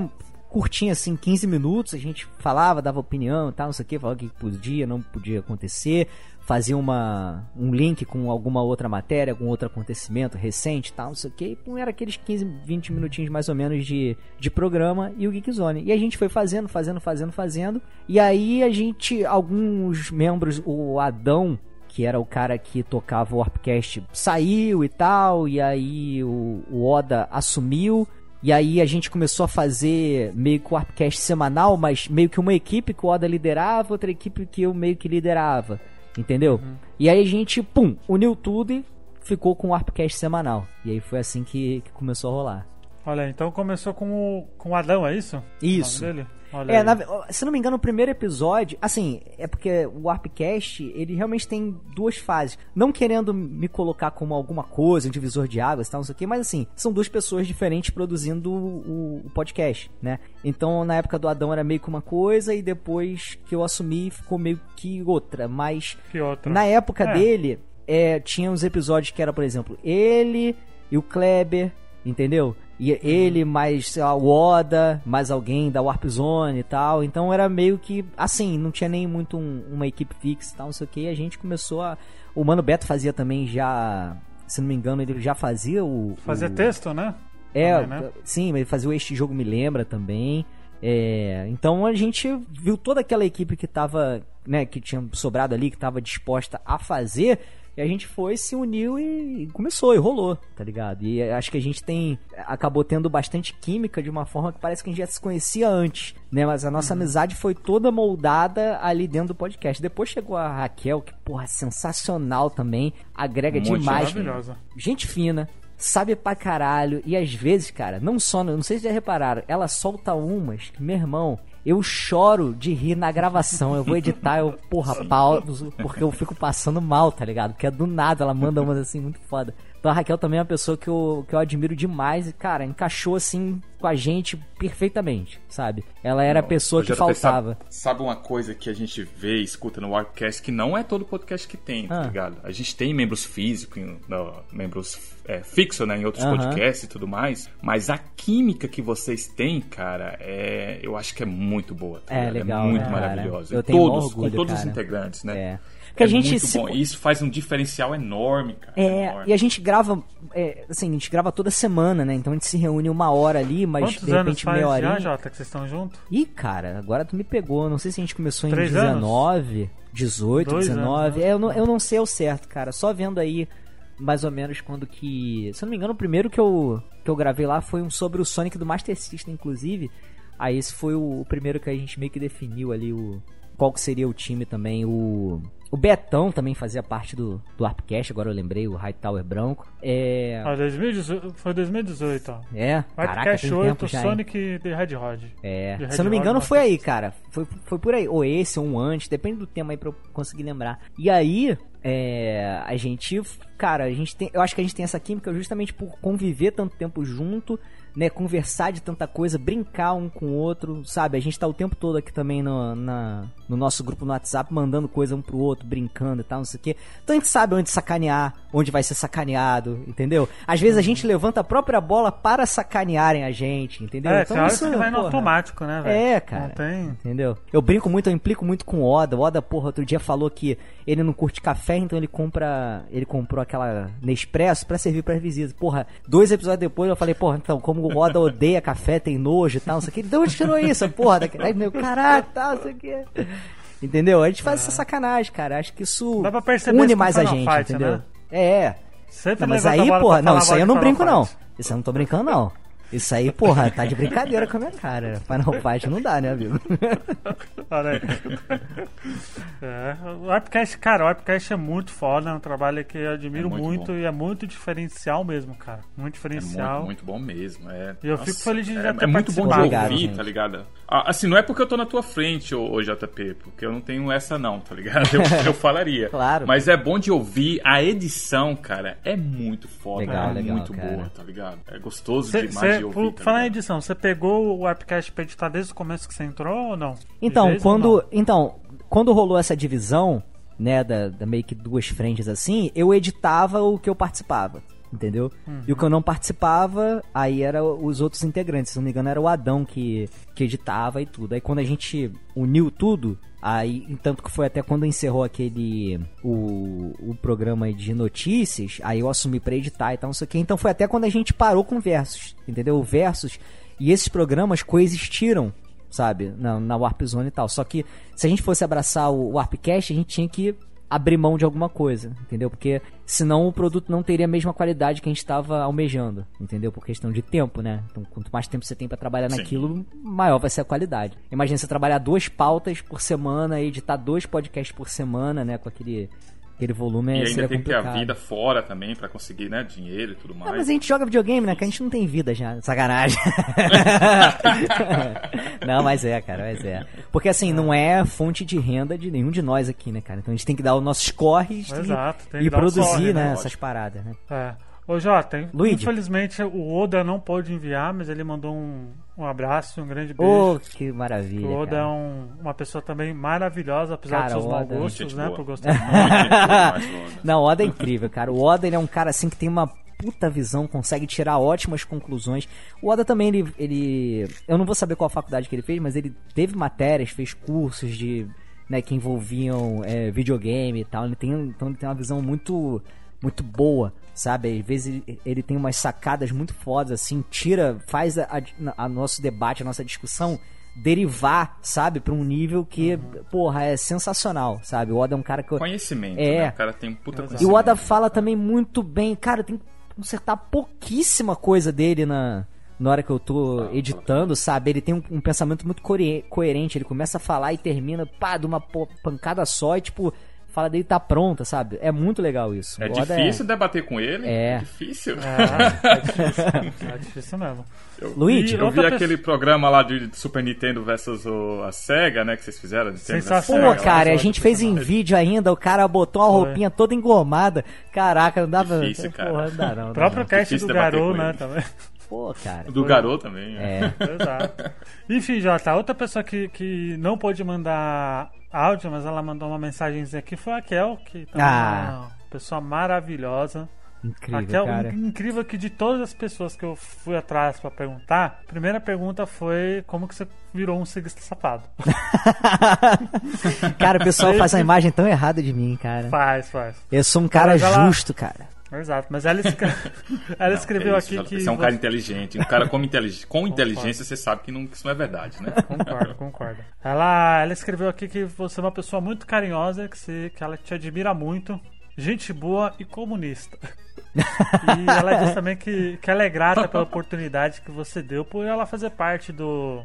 curtinho assim, 15 minutos, a gente falava, dava opinião e tal, não sei o que, falava o que podia, não podia acontecer, fazia uma, um link com alguma outra matéria, algum outro acontecimento recente tal, não sei o que, e era aqueles 15, 20 minutinhos mais ou menos de, de programa e o Geek Zone. E a gente foi fazendo, fazendo, fazendo, fazendo, e aí a gente, alguns membros, o Adão, que era o cara que tocava o Warpcast, saiu e tal, e aí o, o Oda assumiu, e aí a gente começou a fazer meio que o Warpcast semanal, mas meio que uma equipe que o Oda liderava, outra equipe que eu meio que liderava, entendeu? E aí a gente, pum, uniu tudo e ficou com o Warpcast semanal. E aí foi assim que, que começou a rolar. Olha, então começou com o, com o Adão, é isso? Isso. Olha É, na se não me engano, o primeiro episódio, assim, é porque o Warpcast, ele realmente tem duas fases. Não querendo me colocar como alguma coisa, um divisor de águas e tal, não sei o quê, mas assim, são duas pessoas diferentes produzindo o, o podcast, né? Então, na época do Adão era meio que uma coisa, e depois que eu assumi, ficou meio que outra. Mas Que outra? na época É. dele, é, tinha uns episódios que era, por exemplo, ele e o Kleber, entendeu? E ele, mais sei lá, o Oda, mais alguém da Warp Zone e tal. Então era meio que assim, não tinha nem muito um- uma equipe fixa e tal, não sei o que. E a gente começou a. O Mano Beto fazia também já. Se não me engano, ele já fazia o. Fazer o... texto, né? É, também, né? sim, ele fazia o Este Jogo Me Lembra também. É, então a gente viu toda aquela equipe que tava, né, que tinha sobrado ali, que tava disposta a fazer, e a gente foi, se uniu e começou, e rolou, tá ligado? E acho que a gente tem, acabou tendo bastante química de uma forma que parece que a gente já se conhecia antes, né? Mas a nossa amizade foi toda moldada ali dentro do podcast. Depois chegou a Raquel, que, porra, sensacional também, agrega Muito demais. Maravilhosa. gente fina, sabe pra caralho. E às vezes, cara, não só, não sei se já repararam, ela solta umas que, meu irmão, eu choro de rir na gravação. Eu vou editar, eu, porra, pauso, porque eu fico passando mal, tá ligado? Porque é do nada, ela manda umas assim muito foda. Então a Raquel também é uma pessoa que eu, que eu admiro demais e, cara, encaixou assim com a gente perfeitamente, sabe? Ela era a pessoa que faltava. Sabe, sabe uma coisa que a gente vê e escuta no Warpcast que não é todo podcast que tem, tá Ah. ligado? A gente tem membros físicos, em- não, membros é, fixos, né, em outros Aham. podcasts e tudo mais, mas a química que vocês têm, cara, é, eu acho que é muito boa. Tá É, ligado? legal, muito né, maravilhosa. Eu tenho todos, orgulho, com todos os cara. integrantes, né? É. A É gente muito se- bom. E isso faz um diferencial enorme, cara. É, enorme. e a gente grava, é, assim, a gente grava toda semana, né? Então a gente se reúne uma hora ali, mas Quantos de anos repente faz meia já, horinha. Jota, que vocês estão juntos? Ih, cara, agora tu me pegou. Não sei se a gente começou em Três anos? 19, 18, Dois 19. anos, né? é, eu, não, eu não sei ao certo, cara. Só vendo aí mais ou menos quando que. Se eu não me engano, o primeiro que eu, que eu gravei lá foi um sobre o Sonic do Master System, inclusive. Aí esse foi o, o primeiro que a gente meio que definiu ali o. Qual que seria o time também. O. O Betão também fazia parte do, do Arpcast, agora eu lembrei, o Hightower Branco. É. Ah, 2018, foi 2018, ó. É, caraca, Podcast tem 8, tempo já? Sonic The Red Rod. É, se eu não me engano foi aí, cara. Foi, foi por aí. Ou esse, ou um antes, depende do tema aí pra eu conseguir lembrar. E aí, é, a gente, cara, a gente tem, eu acho que a gente tem essa química justamente por conviver tanto tempo junto, né, conversar de tanta coisa, brincar um com o outro, sabe? A gente tá o tempo todo aqui também no, na, no nosso grupo no WhatsApp, mandando coisa um pro outro, brincando e tal, não sei o quê. Então a gente sabe onde sacanear, onde vai ser sacaneado, entendeu? Às vezes a gente levanta a própria bola para sacanearem a gente, entendeu? É, então horas isso, que vai no porra, automático, né, velho? é, cara. Não tem... Entendeu? Eu brinco muito, eu implico muito com o Oda. O Oda, porra, outro dia falou que ele não curte café, então ele compra. Ele comprou aquela Nespresso pra servir pras visitas. Porra, dois episódios depois eu falei, porra, então, como o Oda odeia café, tem nojo e tal, não sei o que. De onde tirou isso, porra? Daqui... Aí, meu, caralho, tal, não sei o que. Entendeu? A gente faz essa sacanagem, cara. Acho que isso une mais a gente, Fight, entendeu? né? É. Sempre Não, mas aí, porra, não, isso aí eu não brinco, não. Fight. Isso eu não tô brincando, não. Isso aí, porra, tá de brincadeira com a minha cara. Final Fight não dá, né, amigo? Olha aí. É, o Arpcast, cara, o Arpcast é muito foda, é um trabalho que eu admiro É muito muito, e é muito diferencial mesmo, cara. Muito É diferencial. muito, muito bom mesmo. É, E eu fico feliz de já é, ter é muito bom de ouvir, gente. tá ligado? Ah, assim, não é porque eu tô na tua frente, ô, ô JP, porque eu não tenho essa não, tá ligado? Eu, eu falaria. Claro. Mas é bom de ouvir. A edição, cara, é muito foda. Legal, é legal, muito cara. boa, tá ligado? É gostoso Cê, demais cê, de ouvir. falar em ligado? edição, você pegou o Arpcast pra editar desde o começo que você entrou ou não? Então, vez ou quando, não? então, quando rolou essa divisão, né, da, da meio que duas frentes assim, eu editava o que eu participava, entendeu? E o que eu não participava, aí era os outros integrantes, se não me engano era o Adão que, que editava e tudo. Aí quando a gente uniu tudo, aí, tanto que foi até quando encerrou aquele, o, o programa de notícias, aí eu assumi pra editar e tal, não sei o que. Então foi até quando a gente parou com o Versus, entendeu? O Versus e esses programas coexistiram sabe? Na, na Warp Zone e tal. Só que se a gente fosse abraçar o Warpcast, a gente tinha que abrir mão de alguma coisa, entendeu? Porque senão o produto não teria a mesma qualidade que a gente estava almejando, entendeu? Por questão de tempo, né? Então, quanto mais tempo você tem para trabalhar Sim. naquilo, maior vai ser a qualidade. Imagina você trabalhar duas pautas por semana e editar dois podcasts por semana, né? Com aquele, aquele volume, E ainda tem que ter a complicado. vida fora também pra conseguir, né, dinheiro e tudo Ah, mais. mas a gente joga videogame, né? Que a gente não tem vida já. Sacanagem. não, mas é, cara, mas é. Porque assim, não é fonte de renda de nenhum de nós aqui, né, cara? Então a gente tem que dar os nossos corres e- Exato, tem e, o produzir, corre, né, né? essas paradas, né? É. Ô Jota, Luigi. infelizmente o Oda não pôde enviar, mas ele mandou um, um abraço, um grande beijo. Ô, que maravilha. o Oda é um- uma pessoa também maravilhosa, apesar Cara, dos seus maus Oda- gostos, né? boa. Por gostar Muito. Não, o Oda é incrível, cara. O Oda, ele é um cara assim que tem uma puta visão, consegue tirar ótimas conclusões. O Oda também, ele, ele. Eu não vou saber qual faculdade que ele fez, mas ele teve matérias, fez cursos de. Né, que envolviam é, videogame e tal. Ele tem, então ele tem uma visão muito muito boa, sabe? Às vezes ele, ele tem umas sacadas muito fodas, assim, tira, faz a, a, a nosso debate, a nossa discussão derivar, sabe, para um nível que, porra, é sensacional, sabe? O Oda é um cara que Conhecimento, É. né? O cara tem um puta e conhecimento. o Oda fala também muito bem, cara, tem que consertar pouquíssima coisa dele na na hora que eu tô editando, sabe? Ele tem um, um pensamento muito coerente, ele começa a falar e termina, pá, de uma pancada só e, tipo, fala dele tá pronta, sabe? É muito legal isso. É O Oda difícil debater com ele. É. difícil. É, é difícil, é difícil mesmo. Luigi, E Eu vi outra aquele programa lá de Super Nintendo versus o- a Sega, né? Que vocês fizeram. Nintendo Sensacional. Pô, cara, a gente fez em vídeo ainda, o cara botou uma Foi. roupinha toda engomada. Caraca, não dava. Difícil, cara. Porra, não dá não. O não próprio dá cast do Garou, né, também. Pô, cara. Do garoto também. né? É. Exato. Enfim, Jota, outra pessoa que, que não pôde mandar áudio, mas ela mandou uma mensagenzinha aqui foi a Kel, que também Ah. é uma pessoa maravilhosa. Incrível, a Kel, cara. in- incrível que de todas as pessoas que eu fui atrás pra perguntar, a primeira pergunta foi como que você virou um ciclista safado. cara, o pessoal faz uma imagem tão errada de mim, cara. faz, faz. Eu sou um cara Mas ela- justo, cara. Exato, mas ela, escre- ela Não, escreveu é isso, aqui Jota, que. Você é um cara inteligente. Um cara com, intelig... com inteligência, você sabe que, não, que isso não é verdade, né? Concordo, concordo. Ela, ela escreveu aqui que você é uma pessoa muito carinhosa, que, você, que ela te admira muito, gente boa e comunista. E ela diz também que, que ela é grata pela oportunidade que você deu por ela fazer parte do,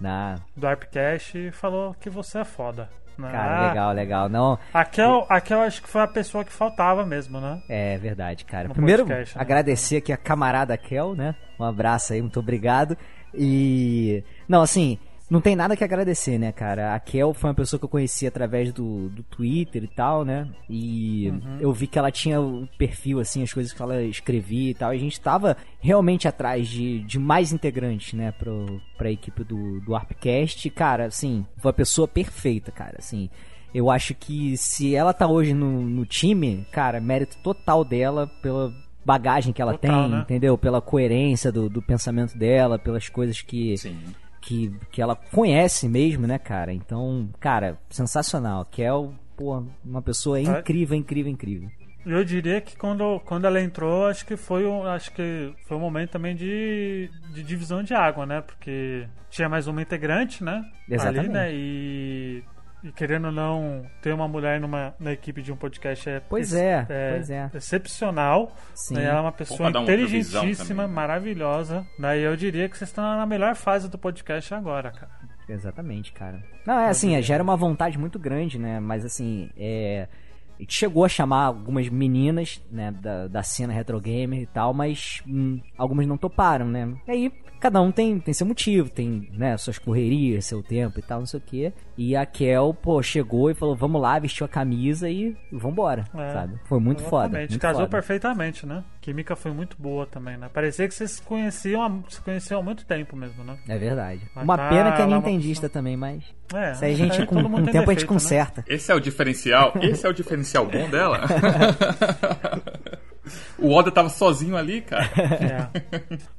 Nah, do Arpcast e falou que você é foda. Né? cara, Ah, legal, legal. Não, A Kel, a Kel acho que foi a pessoa que faltava mesmo, né? é verdade, cara. No Primeiro, podcast, né? agradecer aqui a camarada Kel, né? Um abraço aí, muito obrigado. E. Não, assim, não tem nada que agradecer, né, cara? A Kel foi uma pessoa que eu conheci através do, do Twitter e tal, né? E Uhum. eu vi que ela tinha o perfil, assim, as coisas que ela escrevia e tal. E a gente tava realmente atrás de, de mais integrantes, né, pro, pra equipe do, do Arpcast. E, cara, assim, foi a pessoa perfeita, cara, assim. Eu acho que se ela tá hoje no, no time, cara, mérito total dela pela bagagem que ela Total, tem, né? entendeu? Pela coerência do, do pensamento dela, pelas coisas que, Sim. Que, que ela conhece mesmo, né, cara? Então, cara, sensacional. Kel, pô, uma pessoa incrível, incrível, incrível. Eu diria que quando, quando ela entrou, acho que foi um, acho que foi um momento também de, de divisão de água, né? Porque tinha mais uma integrante, né? Exatamente. Ali, né? E, e querendo ou não ter uma mulher numa, na equipe de um podcast é, Pois é, pois é. excepcional. Sim. Né? Ela é uma pessoa inteligentíssima, também, né? maravilhosa. Né? E eu diria que vocês estão na melhor fase do podcast agora, cara. Exatamente, cara. Não, é assim, gera uma vontade muito grande, né? Mas assim, é. A gente chegou a chamar algumas meninas, né, da, da cena retro gamer e tal, mas hum, algumas não toparam, né? E aí, cada um tem, tem seu motivo, tem, né, suas correrias, seu tempo e tal, não sei o quê. E a Kel, pô, chegou e falou, vamos lá, vestiu a camisa e vambora, É. sabe? Foi muito foda. Exatamente. Muito Casou foda. perfeitamente, né? A química foi muito boa também, né? Parecia que vocês se conheciam, há- se conheciam há muito tempo mesmo, né? É verdade. Mas Uma tá pena que é lá uma nintendista também, mas. É, Isso aí a gente, com, todo mundo com o tem tempo, a gente defeito, né? conserta. Esse é o diferencial. Esse é o diferencial bom dela. o Oda tava sozinho ali, cara. É.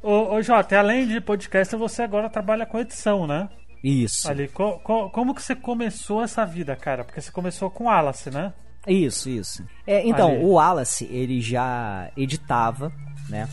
ô, ô Jota, além de podcast, você agora trabalha com edição, né? Isso. Ali, co- co- como que você começou essa vida, cara? Porque você começou com Alice, né? Isso, isso. É, então, Ali. o Wallace, ele já editava, né?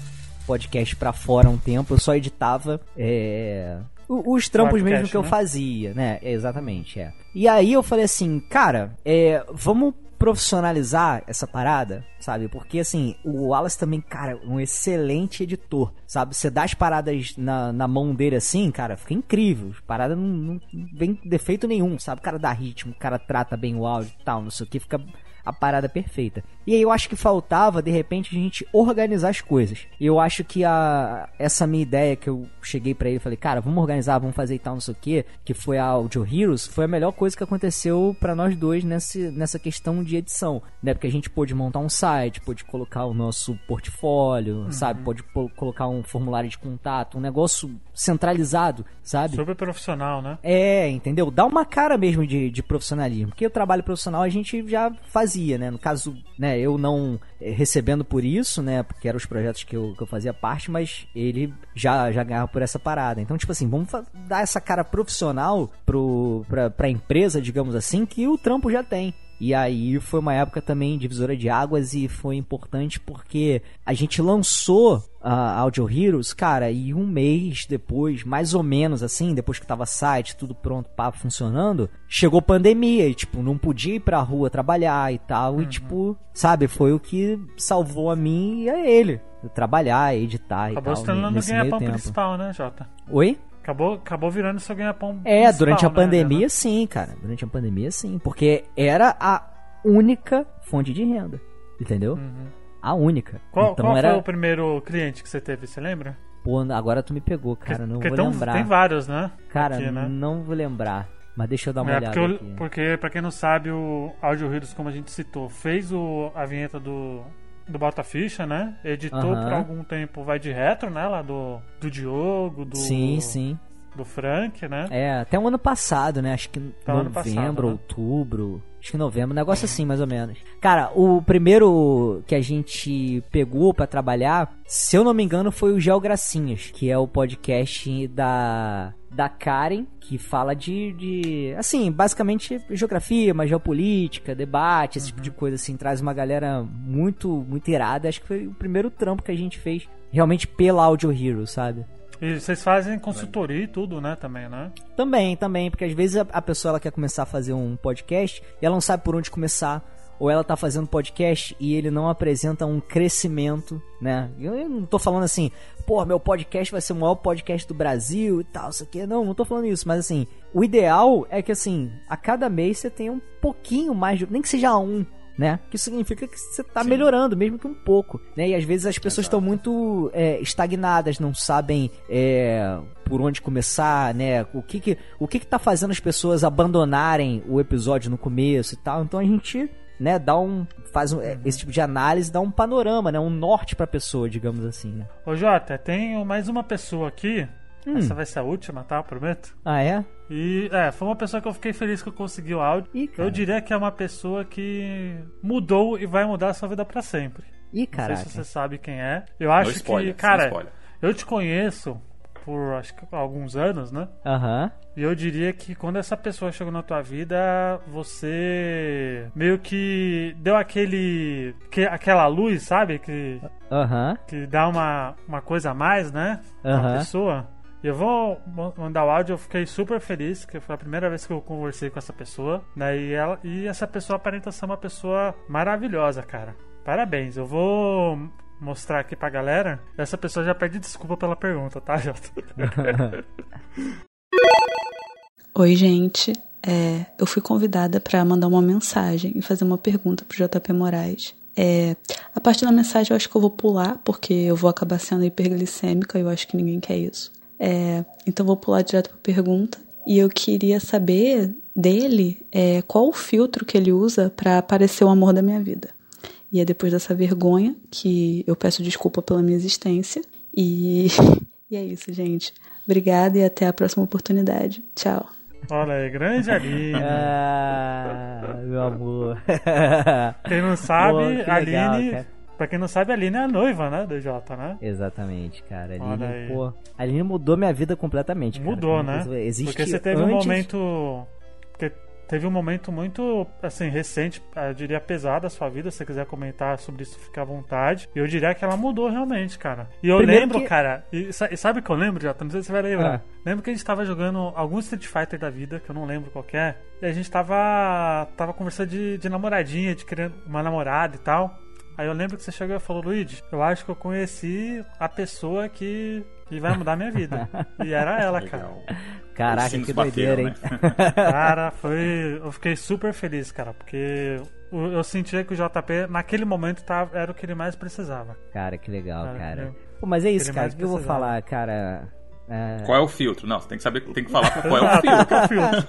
Podcast pra fora um tempo. Eu só editava é, os trampos mesmo que eu né? fazia, né? Exatamente, é. E aí eu falei assim, cara, é, vamos profissionalizar essa parada, sabe? Porque assim, o Wallace também, cara, um excelente editor, sabe? Você dá as paradas na, na mão dele assim, cara, fica incrível. As paradas não, não vem defeito nenhum, sabe? O cara dá ritmo, o cara trata bem o áudio e tal, não sei o que, fica a parada perfeita. E aí eu acho que faltava, de repente, a gente organizar as coisas. E eu acho que a, essa minha ideia que eu cheguei pra ele e falei, cara, vamos organizar, vamos fazer e tal, não sei o que, que foi a Audio Heroes, foi a melhor coisa que aconteceu pra nós dois nesse, nessa questão de edição, né? Porque a gente pôde montar um site, pôde colocar o nosso portfólio, sabe? Pôde pô- colocar um formulário de contato, um negócio centralizado, sabe? Super profissional, né? É, entendeu? Dá uma cara mesmo de, de profissionalismo. Porque o trabalho profissional a gente já fazia fazia, né? No caso, né, eu não eh, recebendo por isso, né? Porque eram os projetos que eu, que eu fazia parte, mas ele já, já ganhava por essa parada. Então, tipo assim, vamos dar essa cara profissional pro, pra, pra empresa, digamos assim, que o trampo já tem. E aí foi uma época também divisora de águas e foi importante porque a gente lançou a Audio Heroes, cara, e um mês depois, mais ou menos assim, depois que tava site, tudo pronto, papo funcionando, chegou pandemia e, tipo, não podia ir pra rua trabalhar e tal, uhum. e, tipo, sabe, foi o que salvou a mim e a ele. Trabalhar, editar Acabou e tal. Acabou se tornando o ganha-pão principal, né, Jota? Oi? Acabou, acabou virando seu ganha-pão. É, durante a né, pandemia, sim, cara. Durante a pandemia, sim. Porque era a única fonte de renda. Entendeu? Uhum. A única. Qual, então qual era... foi o primeiro cliente que você teve, você lembra? Pô, agora tu me pegou, cara. Porque, não porque vou tão, lembrar. Tem vários, né? Cara, aqui, né? não vou lembrar. Mas deixa eu dar uma é, olhada porque, aqui. porque, pra quem não sabe, o Audio Heroes, como a gente citou, fez o, a vinheta do, do Bota Ficha, né? Editou por algum tempo Vai de Retro, né? Lá do, do Diogo, do... Sim, sim do Frank, né? É, até o ano passado, né? Acho que até novembro, passado, né? outubro. Acho que novembro, um negócio assim, mais ou menos. Cara, o primeiro que a gente pegou para trabalhar, se eu não me engano, foi o Geogracinhas, que é o podcast da da Karen, que fala de, de assim, basicamente geografia, mas geopolítica, debate, esse uhum. tipo de coisa assim, traz uma galera muito muito irada. Acho que foi o primeiro trampo que a gente fez realmente pela Audio Hero, sabe? E vocês fazem consultoria e tudo, né, também, né? Também, também, porque às vezes a, pessoa ela quer começar a fazer um podcast e ela não sabe por onde começar ou ela tá fazendo podcast e ele não apresenta um crescimento, né? Eu não tô falando assim, pô, meu podcast vai ser o maior podcast do Brasil e tal, isso aqui. Não, não tô falando isso, mas assim, o ideal é que assim, a cada mês você tenha um pouquinho mais de, nem que seja um, né? Que significa que você está melhorando, mesmo que um pouco, né? E às vezes as pessoas estão muito é, estagnadas, não sabem é, por onde começar, né? O que que, o que que tá fazendo as pessoas abandonarem o episódio no começo e tal. Então a gente né, dá um faz um, é, esse tipo de análise, dá um panorama, né, um norte para a pessoa, digamos assim, né? Ô Jota, tem mais uma pessoa aqui Hum. Essa vai ser a última, tá? Prometo. Ah, é? E é, foi uma pessoa que eu fiquei feliz que eu consegui o áudio. Ih, eu diria que é uma pessoa que mudou e vai mudar a sua vida para sempre. Ih, cara. Não sei se você sabe quem é. Eu acho spoiler, que, cara, eu te conheço por acho que alguns anos, né? Aham. Uhum. E eu diria que quando essa pessoa chegou na tua vida, você meio que deu aquele. Que, aquela luz, sabe? Que. Aham. Uhum. Que dá uma, uma coisa a mais, né? Aham. Uma pessoa. E eu vou mandar o áudio, eu fiquei super feliz, que foi a primeira vez que eu conversei com essa pessoa, né? E, ela, e essa pessoa aparenta ser uma pessoa maravilhosa, cara. Parabéns, eu vou mostrar aqui pra galera. Essa pessoa já pede desculpa pela pergunta, tá, Jota? Oi, gente. É, eu fui convidada para mandar uma mensagem e fazer uma pergunta pro JP Moraes. É, a parte da mensagem eu acho que eu vou pular, porque eu vou acabar sendo hiperglicêmica e eu acho que ninguém quer isso. É, então vou pular direto para a pergunta. E eu queria saber dele é, qual o filtro que ele usa para aparecer o amor da minha vida. E é depois dessa vergonha que eu peço desculpa pela minha existência. E, e é isso, gente. Obrigada e até a próxima oportunidade. Tchau. Olha aí, grande Aline. ah, meu amor. Quem não sabe, Pô, Aline. Legal, Pra quem não sabe, a Aline é a noiva, né, do Jota, né? Exatamente, cara. A Aline, pô, a Aline mudou minha vida completamente, cara. Mudou, né? Existe Porque você teve antes... um momento... Porque teve um momento muito, assim, recente, eu diria pesado da sua vida. Se você quiser comentar sobre isso, fica à vontade. E eu diria que ela mudou realmente, cara. E eu Primeiro lembro, que... cara, e, sabe o que eu lembro, Jota? Não sei se você vai lembrar. Ah. Lembro que a gente tava jogando algum Street Fighter da vida, que eu não lembro qual é. E a gente tava, tava conversando de, de namoradinha, de querer uma namorada e tal. Aí eu lembro que você chegou e falou, Luigi, eu acho que eu conheci a pessoa que, que vai mudar minha vida. e era ela, cara. Caraca, que doideira, hein? Cara, foi. Eu fiquei super feliz, cara, porque eu sentia que o JP, naquele momento, tava, era o que ele mais precisava. Cara, que legal, cara. cara. Pô, mas é isso, cara. O que eu vou falar, cara? É... Qual é o filtro? Não, você tem que saber, tem que falar qual é o filtro.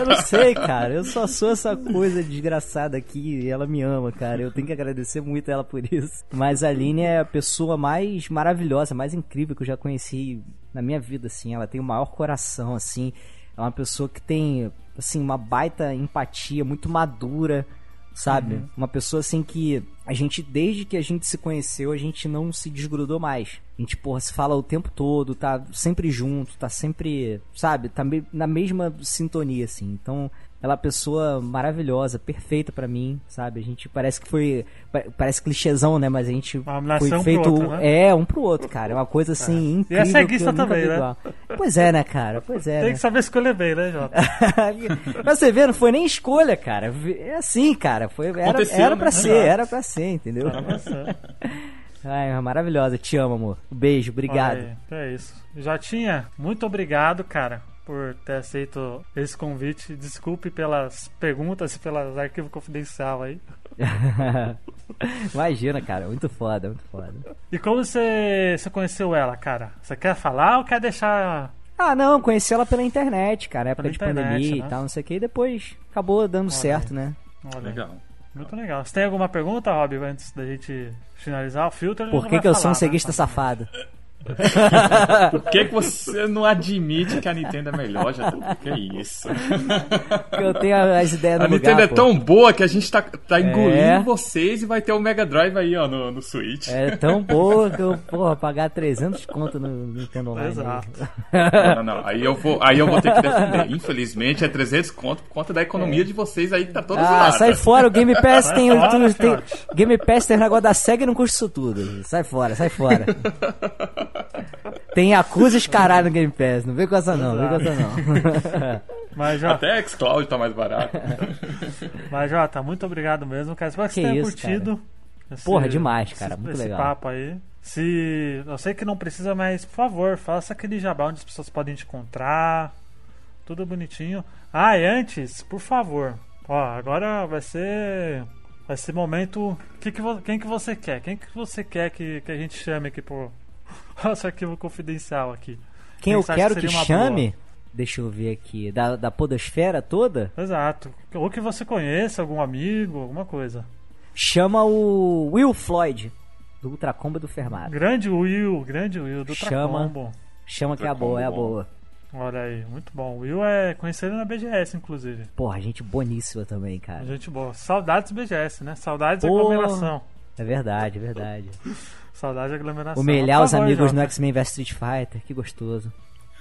eu não sei, cara. Eu só sou essa coisa desgraçada aqui e ela me ama, cara. Eu tenho que agradecer muito ela por isso. Mas a Aline é a pessoa mais maravilhosa, mais incrível que eu já conheci na minha vida, assim. Ela tem o maior coração, assim. É uma pessoa que tem, assim, uma baita empatia, muito madura sabe? Uhum. Uma pessoa assim que a gente, desde que a gente se conheceu, a gente não se desgrudou mais. A gente, porra, se fala o tempo todo, tá sempre junto, tá sempre, sabe? Tá me- na mesma sintonia, assim. Então, ela é uma pessoa maravilhosa, perfeita pra mim, sabe? A gente parece que foi. pa- Parece clichêzão, né? Mas a gente Uma foi pro feito. outro, né? É, um pro outro, cara. É uma coisa assim incrível. que ceguista eu nunca também, vi né? igual. Pois é, né, cara? Pois é. Tem né? que saber escolher bem, né, Jota? Mas você vê, não foi nem escolha, cara. É assim, cara. Foi, era, Aconteceu, era pra né? ser, era pra ser, entendeu? Ai, é maravilhosa. Te amo, amor. Um beijo, obrigado. Aí, É isso. Jotinha, muito obrigado, cara, por ter aceito esse convite. Desculpe pelas perguntas e pelas arquivos confidencial aí. Imagina, cara. Muito foda, muito foda. E como você, você conheceu ela, cara? Você quer falar ou quer deixar. Ah, não, conheci ela pela internet, cara. Época Pela de internet, pandemia né? e tal, não sei o que. E depois acabou dando certo, né? Olha, Legal. Muito legal. Você tem alguma pergunta, Rob, antes da gente finalizar o filtro? Por que, que eu sou um né? ceguista safado? Por que, que você não admite que a Nintendo é melhor, já? Que isso? Porque eu tenho as ideias no A lugar, Nintendo é pô. tão boa que a gente tá, tá engolindo É. vocês e vai ter o Mega Drive aí, ó, no, no Switch. É tão boa que eu, porra, pagar 300 conto no Nintendo Online. aí. Exato. Não, não, não. Aí eu vou, aí eu vou ter que defender. Infelizmente é 300 conto por conta da economia de vocês aí que tá toda Ah, zoada. sai fora, o Game Pass Sai tem, fora, tem, tem. Game Pass tem o negócio da SEGA e não custa isso tudo. Sai fora, sai fora. Tem Yakuza e caralho no Game Pass, não vem com essa não, não vem com essa não. Mas, Jota, Até xCloud tá mais barato. mas, Jota, muito obrigado mesmo, cara. Espero que você Que tenha isso, curtido. esse- Porra, demais, cara, esse, muito esse legal. papo aí. Se. Eu sei que não precisa, mas por favor, faça aquele jabá onde as pessoas podem te encontrar. Tudo bonitinho. Ah, e antes, por favor. Ó, agora vai ser. Vai ser momento. Que que vo- quem que você quer? Quem que você quer que, que a gente chame aqui pro nosso arquivo confidencial aqui? Quem eu quero que uma chame, deixa eu ver aqui, da, da podosfera toda, Exato. Ou que você conheça, algum amigo, alguma coisa. chama o Will Floyd, do Ultracombo do Fermado. Grande Will, grande Will, do Chama. Tracombo. Chama que é a Ultracombo boa, é a boa. Olha aí, muito bom. O Will é conhecido na BGS, inclusive. Porra, gente boníssima também, cara. Gente boa. Saudades BGS, né? Saudades Porra. aglomeração. É verdade, é verdade. Saudades aglomeração. Humilhar os amigos no X-Men vs Street Fighter, que gostoso.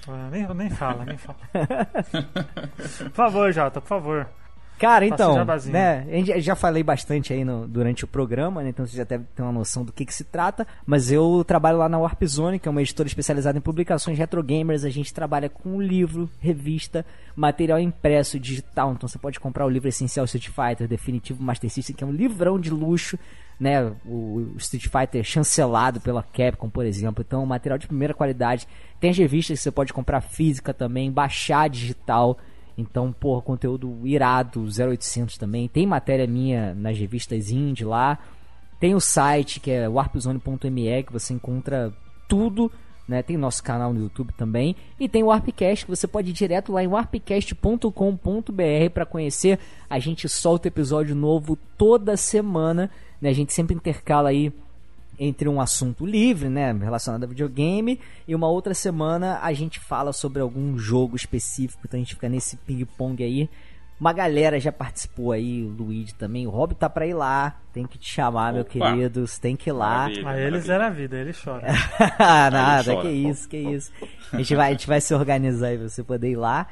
Ah, Nem, nem fala, nem fala. por favor, Jota, por favor. Cara, então, né, a gente já falei bastante aí no- durante o programa, né, então você já deve ter uma noção do que, que se trata, mas eu trabalho lá na Warp Zone, que é uma editora especializada em publicações retro gamers, a gente trabalha com livro, revista, material impresso, digital, então você pode comprar o livro essencial Street Fighter, definitivo Master System, que é um livrão de luxo, né, o Street Fighter chancelado pela Capcom, por exemplo, então material de primeira qualidade, tem as revistas que você pode comprar física também, baixar digital, então, porra, conteúdo irado, 0800 também. Tem matéria minha nas revistas indie lá. Tem o site que é warpzone.me que você encontra tudo, né? Tem nosso canal no YouTube também e tem o Warpcast que você pode ir direto lá em warpcast.com.br para conhecer. A gente solta episódio novo toda semana, né? A gente sempre intercala aí entre um assunto livre, né, relacionado a videogame, e uma outra semana a gente fala sobre algum jogo específico, então a gente fica nesse ping-pong aí. Uma galera já participou aí, o Luigi também, o Rob tá pra ir lá, tem que te chamar, meu Opa. querido, você tem que ir lá. Maravilha. Mas ele zera a vida, ele chora. Nada, chora, que isso, que isso. A gente vai, a gente vai se organizar aí pra você poder ir lá.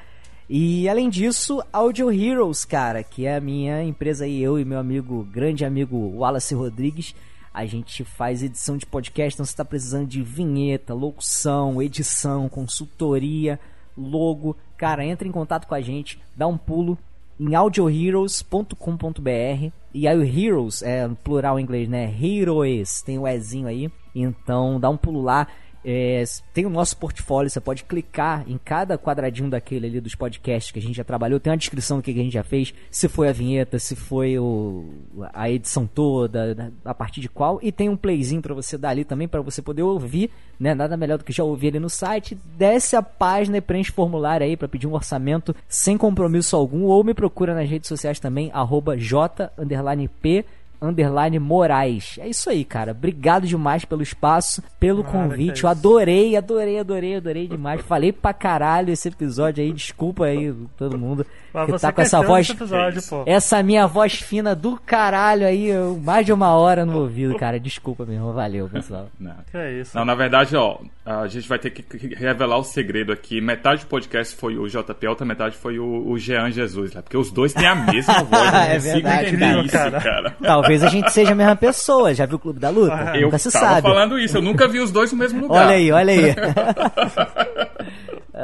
E além disso, Audio Heroes, cara, que é a minha empresa aí, eu e meu amigo, grande amigo Wallace Rodrigues, a gente faz edição de podcast, então você está precisando de vinheta, locução, edição, consultoria, logo, cara, entra em contato com a gente, dá um pulo em audioheroes.com.br e aí o Heroes é plural em inglês, né? Heroes, tem o Ezinho aí, então dá um pulo lá. É, tem o nosso portfólio, você pode clicar em cada quadradinho daquele ali dos podcasts que a gente já trabalhou, tem uma descrição do que a gente já fez, se foi a vinheta, se foi o, a edição toda, né, a partir de qual, e tem um playzinho pra você dar ali também, pra você poder ouvir, né? Nada melhor do que já ouvir ele no site. Desce a página e preenche formulário aí pra pedir um orçamento sem compromisso algum, ou me procura nas redes sociais também, arroba j, underline p, underline Moraes. É isso aí, cara. Obrigado demais pelo espaço, pelo convite. é Eu adorei, adorei, adorei, adorei demais. Falei pra caralho esse episódio aí. Desculpa aí todo mundo Mas que você tá com essa voz. episódio, pô. Essa minha voz fina do caralho aí, eu- mais de uma hora no ouvido, cara. Desculpa mesmo. Valeu, pessoal. Não. Que é isso. Não, na verdade, ó, a gente vai ter que revelar o segredo aqui. Metade do podcast foi o JP, outra metade foi o, o Jean Jesus, lá, porque os dois têm a mesma voz. eu não É verdade, cara. isso, Cara. cara. Talvez a gente seja a mesma pessoa. Já viu o Clube da Luta? Eu Nunca se tava sabe. falando isso, eu nunca vi os dois no mesmo lugar. Olha aí, olha aí.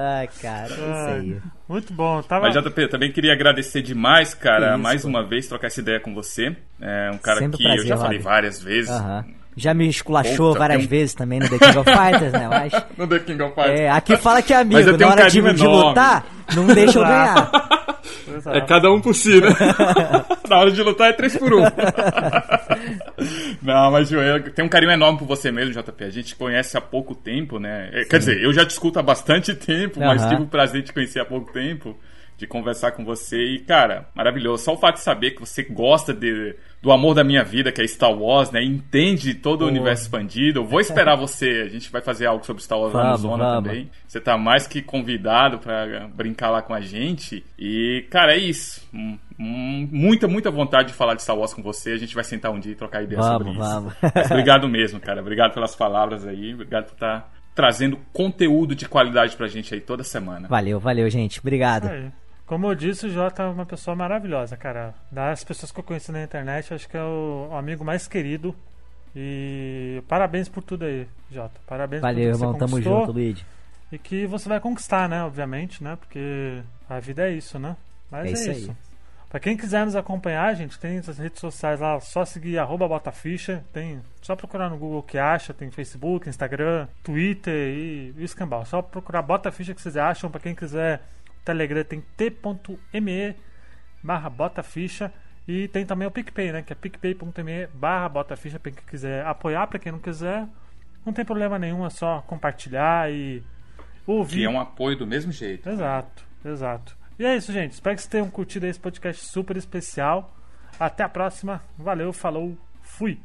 Ai, cara, é isso aí. Muito bom. Tava... Mas JP, também queria agradecer demais, cara, isso, mais pô. uma vez trocar essa ideia com você. É um cara Sempre que prazer, eu já falei várias vezes. Aham. Já me esculachou Puta, várias tem vezes também no The King of Fighters, né? Mas. No The King of Fighters. É, aqui fala que é amigo, Mas eu na tenho um hora de, carinho de enorme. lutar, não deixa eu ganhar. É cada um por si, né? Na hora de lutar é três por um. Não, mas eu tenho um carinho enorme por você mesmo, JP. A gente te conhece há pouco tempo, né? É, Quer dizer, eu já te escuto há bastante tempo, mas Aham. tive o prazer de te conhecer há pouco tempo, de conversar com você. E, cara, maravilhoso. Só o fato de saber que você gosta de, do amor da minha vida, que é Star Wars, né? Entende todo o universo expandido. Eu vou esperar você. A gente vai fazer algo sobre Star Wars Vamos, Zona vamos. também. Você tá mais que convidado pra brincar lá com a gente. E, cara, é isso. Hum, Muita, muita vontade de falar de Star Wars com você. A gente vai sentar um dia e trocar ideia sobre isso. vamos. Mas obrigado mesmo, cara. Obrigado pelas palavras aí. Obrigado por estar trazendo conteúdo de qualidade pra gente aí toda semana. Valeu, valeu, gente. Obrigado. Aí. Como eu disse, o Jota é uma pessoa maravilhosa, cara. Das pessoas que eu conheci na internet, acho que é o, amigo mais querido. E parabéns por tudo aí, Jota. Parabéns Valeu, por tudo irmão. Tamo junto, Luigi. E que você vai conquistar, né? Obviamente, né? Porque a vida é isso, né? Mas É é, isso isso. aí. Pra quem quiser nos acompanhar, gente, tem as redes sociais lá, só seguir arroba botaficha, tem só procurar no Google que acha, tem Facebook, Instagram, Twitter e, e escambau. Só procurar botaficha que vocês acham. Pra quem quiser Telegram tem t.me barra botaficha e tem também o PicPay, né? Que é picpay.me barra botaficha pra quem quiser apoiar, pra quem não quiser, não tem problema nenhum, é só compartilhar e ouvir. Que é um apoio do mesmo jeito. Exato, exato. E é isso, gente. Espero que vocês tenham curtido esse podcast super especial. Até a próxima. Valeu, falou, fui.